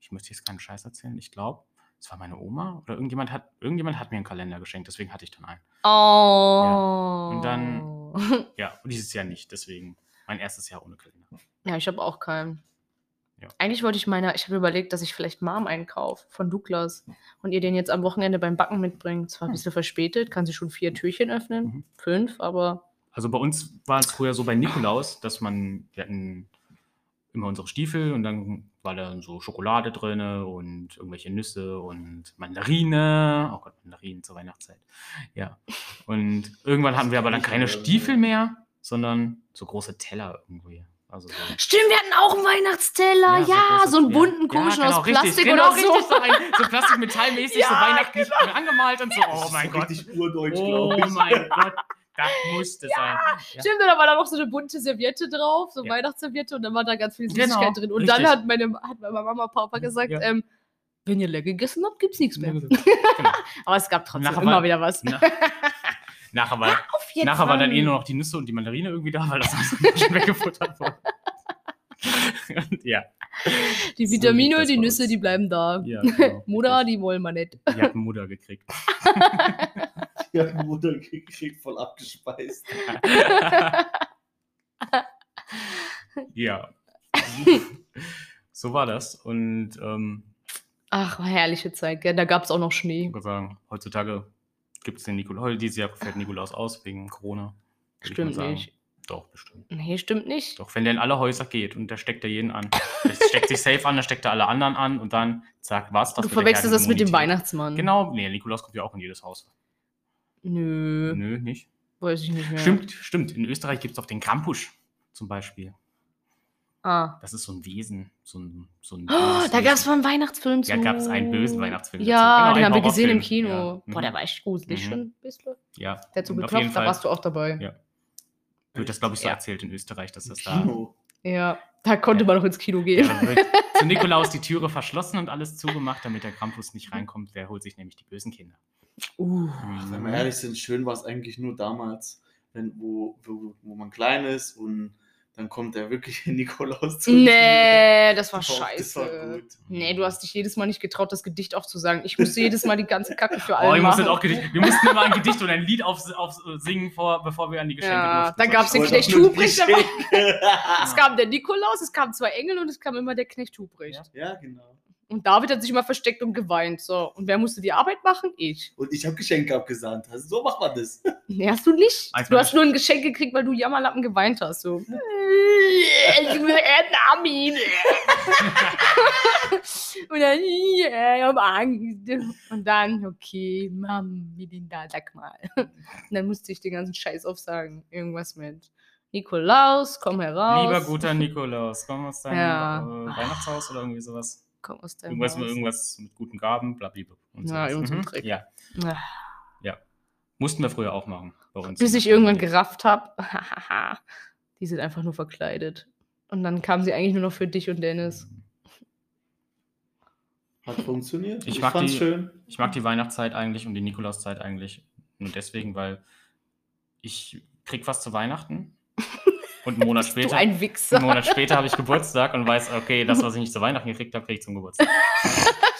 ich möchte jetzt keinen Scheiß erzählen, ich glaube, es war meine Oma oder irgendjemand hat, irgendjemand hat mir einen Kalender geschenkt, deswegen hatte ich dann einen. Oh. Und dann- Ja, und dieses Jahr nicht, deswegen mein erstes Jahr ohne Kalender. Ja, ich habe auch keinen. Ja. Eigentlich wollte ich meiner, ich habe überlegt, dass ich vielleicht Mom einkaufe von Douglas und ihr den jetzt am Wochenende beim Backen mitbringt. Zwar ein bisschen verspätet, kann sie schon vier Türchen öffnen, Mhm. fünf, aber Also bei uns war es früher so bei Nikolaus, dass man, wir hatten immer unsere Stiefel und dann war da so Schokolade drin und irgendwelche Nüsse und Mandarine. Oh Gott, Mandarinen zur Weihnachtszeit. Ja. Und irgendwann hatten wir aber dann keine Stiefel mehr, sondern so große Teller irgendwie. Also so. Stimmt, wir hatten auch einen Weihnachtsteller. Ja, große- so einen ja. bunten komischen genau, aus richtig, Plastik genau, oder so. Richtig, so, ein, so Plastikmetallmäßig, so [laughs] Ja, weihnachtlich angemalt und so. Oh mein Gott. Richtig urdeutsch, Oh glaube ich. mein Gott. Das musste sein. Ja. Stimmt, da war da noch so eine bunte Serviette drauf, so Ja. Weihnachtsserviette und dann war da ganz viel Genau, Süßigkeit drin. Und dann richtig. hat meine, hat meine Mama Papa gesagt, Ja. ähm, wenn ihr leer gegessen habt, gibt's nichts mehr. Genau. [laughs] Aber es gab trotzdem Nachher immer war- wieder was. Na, [laughs] nachher war, nachher war dann eh nur noch die Nüsse und die Mandarine irgendwie da, weil das alles schon weggefuttert wurde. und [laughs] ja, Die So Vitamine das die Nüsse, die bleiben da. ja genau. Mutter, die wollen wir nicht. Die hat Mutter gekriegt. [laughs] Ja, Mutter gekriegt, voll abgespeist. [laughs] ja. so war das. Und ähm, Ach, herrliche Zeit, gell? Da gab es auch noch Schnee. ich würde sagen, heutzutage gibt es den Nikolaus. Dieses Jahr fällt Nikolaus aus wegen Corona. Stimmt nicht. Doch, bestimmt. Nee, stimmt nicht. Doch, wenn der in alle Häuser geht und da steckt er jeden an. Der steckt sich safe an, da steckt er alle anderen an und dann zack, was? du verwechselst das mit dem Weihnachtsmann. Genau, nee, Nikolaus kommt ja auch in jedes Haus. Nö, Nö, nicht. weiß ich nicht mehr. Stimmt, stimmt. In Österreich gibt es doch den Krampus zum Beispiel. Ah. Das ist so ein Wesen. So ein, so ein Oh, da gab es mal einen Weihnachtsfilm zu. Ja, gab es einen bösen Weihnachtsfilm. Ja. Genau, den haben wir gesehen im. Kino. Ja. Boah, der mhm. war echt gruselig Mhm. schon ein bisschen. Ja. Der hat so geklopft, da warst du auch dabei. Ja. wird das, glaube ich, so Ja. erzählt in Österreich, dass das da. Kino. Ja, da konnte Ja. man noch ins Kino Ja, gehen. wird [laughs] zu Nikolaus die Türe verschlossen und alles zugemacht, damit der Krampus nicht reinkommt. Der holt sich nämlich die bösen Kinder. Uh. Wenn wir ehrlich sind, schön war es eigentlich nur damals, wenn, wo, wo, wo man klein ist und dann kommt der wirkliche [laughs] Nikolaus zu. Nee, das war [laughs] war- scheiße. das war gut. Nee, du hast dich jedes Mal nicht getraut, das Gedicht aufzusagen. Ich musste jedes Mal die ganze Kacke für [laughs] alle Oh, ich machen. auch Gedicht, wir mussten immer ein Gedicht oder ein Lied auf, auf singen, vor, bevor wir an die Geschenke Ja, durften. da gab's den Ich wollte Knecht Geschenke. Es kam der Nikolaus, es kamen zwei Engel und es kam immer der Knecht Hubricht. Ja, genau. Und David hat sich immer versteckt und geweint. So. Und wer musste die Arbeit machen? Ich. Und ich habe Geschenke abgesandt. Also so macht man das. [laughs] Nee, hast du nicht. Als Du hast nur ein Geschenk gekriegt, weil du Jammerlappen geweint hast. So. Ich will Namen. Und dann, ja, ich hab Angst. Und dann, okay, Mom, wie den da, sag mal. Und dann musste ich den ganzen Scheiß aufsagen. Irgendwas mit Nikolaus, komm heraus. Lieber guter Nikolaus, komm aus deinem Ja. äh, Weihnachtshaus oder irgendwie sowas. Komm aus deinem Irgendwas mit, Haus. irgendwas mit guten Gaben, blablabla. und Ja, irgend so ein Mhm. Trick. Ja, Ah. mussten wir früher auch machen. Bei uns Bis ich irgendwann Familie. gerafft habe, [laughs] die sind einfach nur verkleidet. Und dann kamen sie eigentlich nur noch für dich und Dennis. Hat funktioniert. Ich mag fand's die- schön. Ich mag die Weihnachtszeit eigentlich und die Nikolauszeit eigentlich nur deswegen, weil ich krieg was zu Weihnachten [laughs] und einen Monat später, ein Wichser. einen Monat später habe ich Geburtstag und weiß, okay, das, was ich nicht zu Weihnachten gekriegt habe, kriege ich zum Geburtstag. [laughs]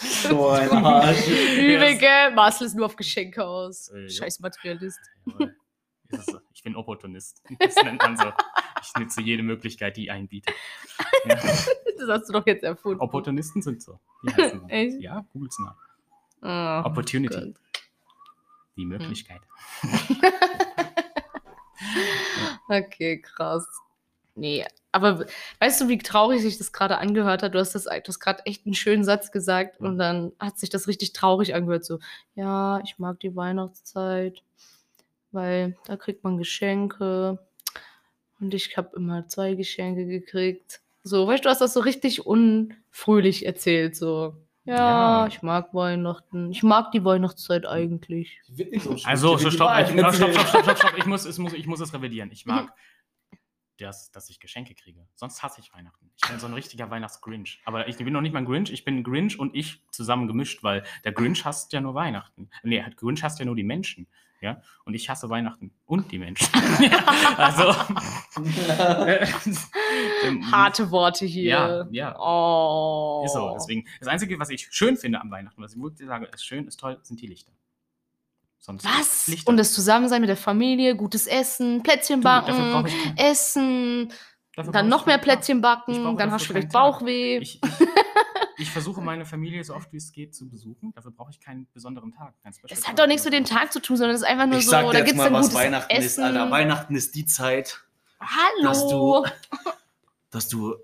So ein [laughs] Arsch. Übel, gell? Marcel ist nur auf Geschenke aus. Äh. Scheiß Materialist. So. Ich bin Opportunist. Das nennt man so. Ich nutze jede Möglichkeit, die einen bietet. Ja. [laughs] Das hast du doch jetzt erfunden. Opportunisten sind so. Die heißen so. Echt? Ja, googles nach. Oh, Opportunity. Gott. Die Möglichkeit. Okay, krass. Nee, aber weißt du, wie traurig sich das gerade angehört hat? Du hast das, du hast gerade echt einen schönen Satz gesagt und dann hat sich das richtig traurig angehört. So, ja, ich mag die Weihnachtszeit, weil da kriegt man Geschenke und ich habe immer zwei Geschenke gekriegt. So, weißt du, du hast das so richtig unfröhlich erzählt. So, ja, Ja. ich mag Weihnachten. Ich mag die Weihnachtszeit eigentlich. Wird nicht so Also, schlecht. stopp, Die stopp, stopp, stopp, stopp, stopp, stopp. Ich muss, es muss, ich muss es revidieren. Ich mag das, dass ich Geschenke kriege. Sonst hasse ich Weihnachten. Ich bin so ein richtiger Weihnachtsgrinch. Aber ich bin noch nicht mal ein Grinch, ich bin ein Grinch und ich zusammen gemischt, weil der Grinch hasst ja nur Weihnachten. Nee, der Grinch hasst ja nur die Menschen. Ja, und ich hasse Weihnachten und die Menschen. [laughs] also. [laughs] ähm, Harte Worte hier. Ja, ja. Oh. Ist so. Deswegen, das Einzige, was ich schön finde am Weihnachten, was ich wirklich sage, ist schön, ist toll, sind die Lichter. Sonst Was? Lichter. Und das Zusammensein mit der Familie, gutes Essen, Plätzchen backen, Essen, dafür dann noch mehr. Plätzchen backen, dann hast du vielleicht. Bauchweh. Ich, ich, ich versuche meine Familie so oft wie es geht zu besuchen. Dafür brauche ich keinen besonderen Tag. Special das hat doch nichts mit dem. Tag zu tun, sondern es ist einfach nur Ich so, sag da dir jetzt gibt es mal, was gutes Weihnachten Essen. ist, Alter. Weihnachten ist die Zeit, Hallo. dass du- dass du,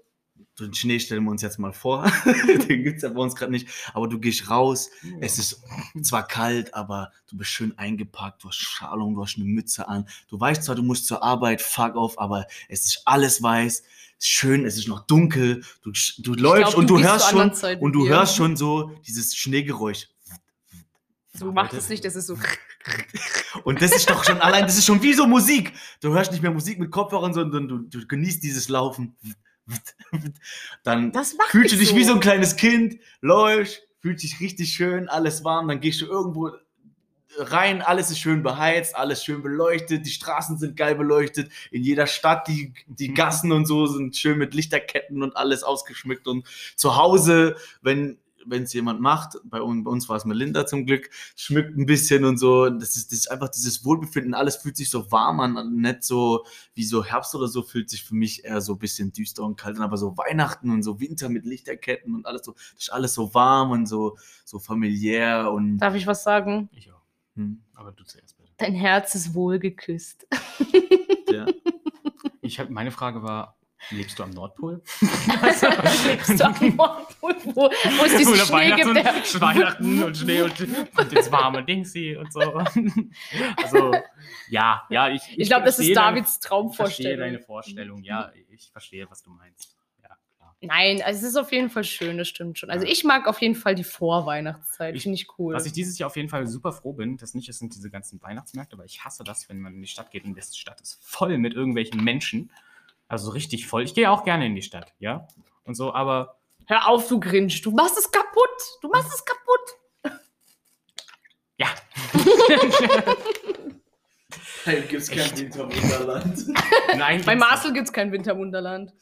den Schnee stellen wir uns jetzt mal vor, [laughs] den gibt es ja bei uns gerade nicht, aber du gehst raus, Ja. es ist zwar kalt, aber du bist schön eingepackt, du hast Schalung, du hast eine Mütze an, du weißt zwar, du musst zur Arbeit, fuck off, aber es ist alles weiß, schön, es ist noch dunkel, du, du läufst glaub, und du gehst hörst schon, Zeit und du mir. hörst schon so dieses Schneegeräusch. Du machst es nicht, das ist so. [laughs] Und das ist doch schon allein, das ist schon wie so Musik. Du hörst nicht mehr Musik mit Kopfhörern, sondern du, du genießt dieses Laufen. Dann Das macht fühlst du dich wie so ein kleines Kind, läufst, fühlst dich richtig schön, alles warm, dann gehst du irgendwo rein, alles ist schön beheizt, alles schön beleuchtet, die Straßen sind geil beleuchtet, in jeder Stadt, die, die Gassen und so sind schön mit Lichterketten und alles ausgeschmückt und zu Hause, wenn wenn es jemand macht, bei uns, bei uns war es Melinda zum Glück, schmückt ein bisschen und so. Das ist, das ist einfach dieses Wohlbefinden. Alles fühlt sich so warm an, nicht so wie so Herbst oder so, fühlt sich für mich eher so ein bisschen düster und kalt an. Aber so Weihnachten und so Winter mit Lichterketten und alles so, das ist alles so warm und so, so familiär und. Darf ich was sagen? Ich auch. Hm, Aber du zuerst bitte. Dein Herz ist wohl geküsst. [laughs] ja. Ich hab, meine Frage war, lebst du am Nordpol? [laughs] Lebst du am [laughs] Nordpol, wo, wo es diesen Schnee gibt, der Weihnachten, Weihnachten und Schnee und, und das warme Dingsy und so. Also, ja, ja, ich. Ich glaube, das ist deine- Davids Ich verstehe Traumvorstellung. deine Vorstellung, ja, ich verstehe, was du meinst. Nein, also es ist auf jeden Fall schön, das stimmt schon. Also ich mag auf jeden Fall die Vorweihnachtszeit, finde ich cool. Was ich dieses Jahr auf jeden Fall super froh bin, das nicht es sind diese ganzen Weihnachtsmärkte, aber ich hasse das, wenn man in die Stadt geht und die Stadt ist voll mit irgendwelchen Menschen. Also richtig voll. Ich gehe auch gerne in die Stadt, ja. Und so, aber Hör auf, du Grinch, du machst es kaputt. Du machst es kaputt. ja. [laughs] Hey, gibt's kein Winterwunderland. [laughs] Nein, Bei Marcel gibt es kein Winterwunderland.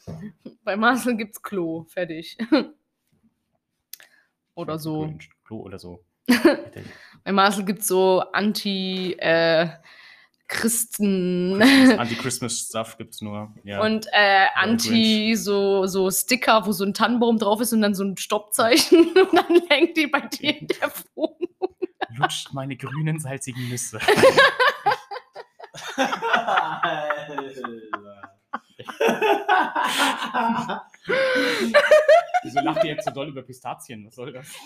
Bei Marcel gibt es Klo. Fertig. [laughs] Oder so. Klo oder so. [laughs] Bei Marcel gibt es so Anti- äh, Christen Anti-Christmas-Stuff gibt es nur. Ja. und äh, Anti so, so Sticker, wo so ein Tannenbaum drauf ist und dann so ein Stoppzeichen und dann hängt die bei dir in der Wohnung. lutscht meine grünen, salzigen Nüsse. [laughs] Wieso lacht ihr jetzt so doll über Pistazien? Was soll das? [laughs]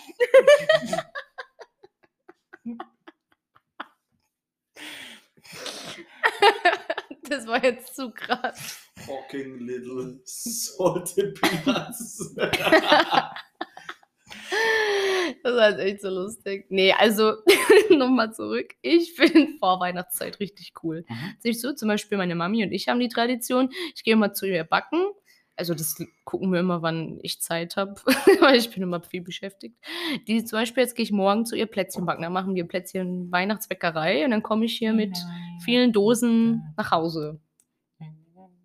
Das war jetzt zu krass. Fucking little salted peanuts. [laughs] Das war jetzt echt so lustig. Nee, also [laughs] nochmal zurück. Ich finde Vorweihnachtszeit richtig cool. Mhm. Sehe ich so, zum Beispiel meine Mami und ich haben die Tradition. Ich gehe immer zu ihr backen. Also das gucken wir immer, wann ich Zeit habe, [laughs] weil ich bin immer viel beschäftigt. Die zum Beispiel, jetzt gehe ich morgen zu ihr Plätzchen backen. Dann machen wir Plätzchen Weihnachtsbäckerei und dann komme ich hier mit vielen Dosen nach Hause,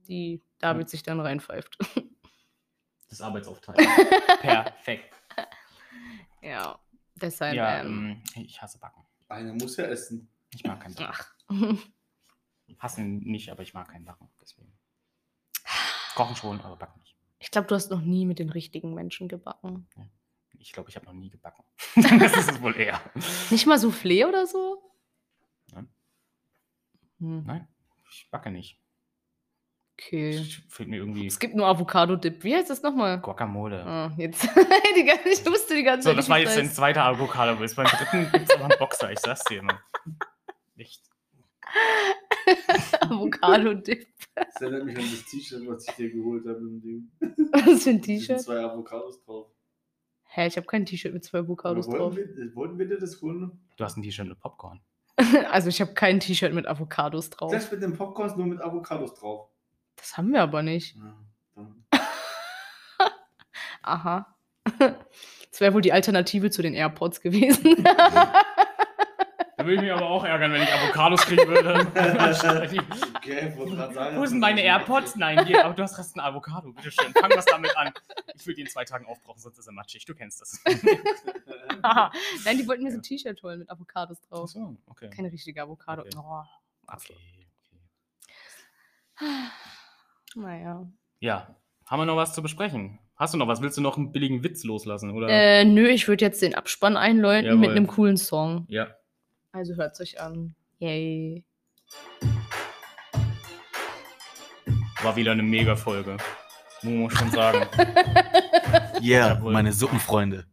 die David sich dann reinpfeift. [laughs] Das Arbeitsaufteilung. Perfekt. Ja, deshalb. Ja, ähm, ähm, ich hasse Backen. Einer muss ja essen. Ich mag kein Backen. ach. [laughs] Hassen nicht, aber ich mag kein Backen. Deswegen. Kochen schon, aber backen nicht. Ich glaube, du hast noch nie mit den richtigen Menschen gebacken. Ich glaube, ich habe noch nie gebacken. [laughs] das ist es wohl eher. Nicht mal Soufflé oder so? Nein. Hm, Nein, ich backe nicht. Okay. Fehlt mir irgendwie Es gibt nur Avocado-Dip. Wie heißt das nochmal? Guacamole. Ah, jetzt. [laughs] die ganze, ich wusste die ganze So, Zeit. das nicht, war jetzt dein zweiter Avocado. Beim dritten gibt es aber einen Boxer, ich sag's dir immer. Nicht. [laughs] [laughs] Avocado-Dip. Das erinnert mich an das T-Shirt, was ich dir geholt habe im Ding. Was für ein T-Shirt? zwei Avocados drauf. Hä, ich habe kein T-Shirt mit zwei Avocados drauf. wollten, wir, wollten wir dir das holen? Du hast ein T-Shirt mit Popcorn. Also ich habe kein T-Shirt mit Avocados drauf. Das mit den Popcorns nur mit Avocados drauf. Das haben wir aber nicht. Ja. [laughs] Aha. Das wäre wohl die Alternative zu den AirPods gewesen. Da würde ich mich aber auch ärgern, wenn ich Avocados kriegen würde. [laughs] Okay, sagen. Wo sind meine AirPods? Nein, hier, aber du hast hast ein Avocado. Bitte schön, fang was damit an. Ich will die in zwei Tagen aufbrauchen, sonst ist er matschig. Du kennst das. Nein, die wollten mir so ein T-Shirt holen mit Avocados Ach drauf. so, okay. Keine richtige Avocado. Okay. Oh. Okay, okay. [sighs] Naja. Ja, haben wir noch was zu besprechen? Hast du noch was? Willst du noch einen billigen Witz loslassen? Oder? Äh, nö, ich würde jetzt den Abspann einläuten mit Jawohl. einem coolen Song. Ja. Also hört's euch an. Yay. War wieder eine Mega-Folge. Muss man schon sagen. [laughs] Yeah, Jawohl. meine Suppenfreunde.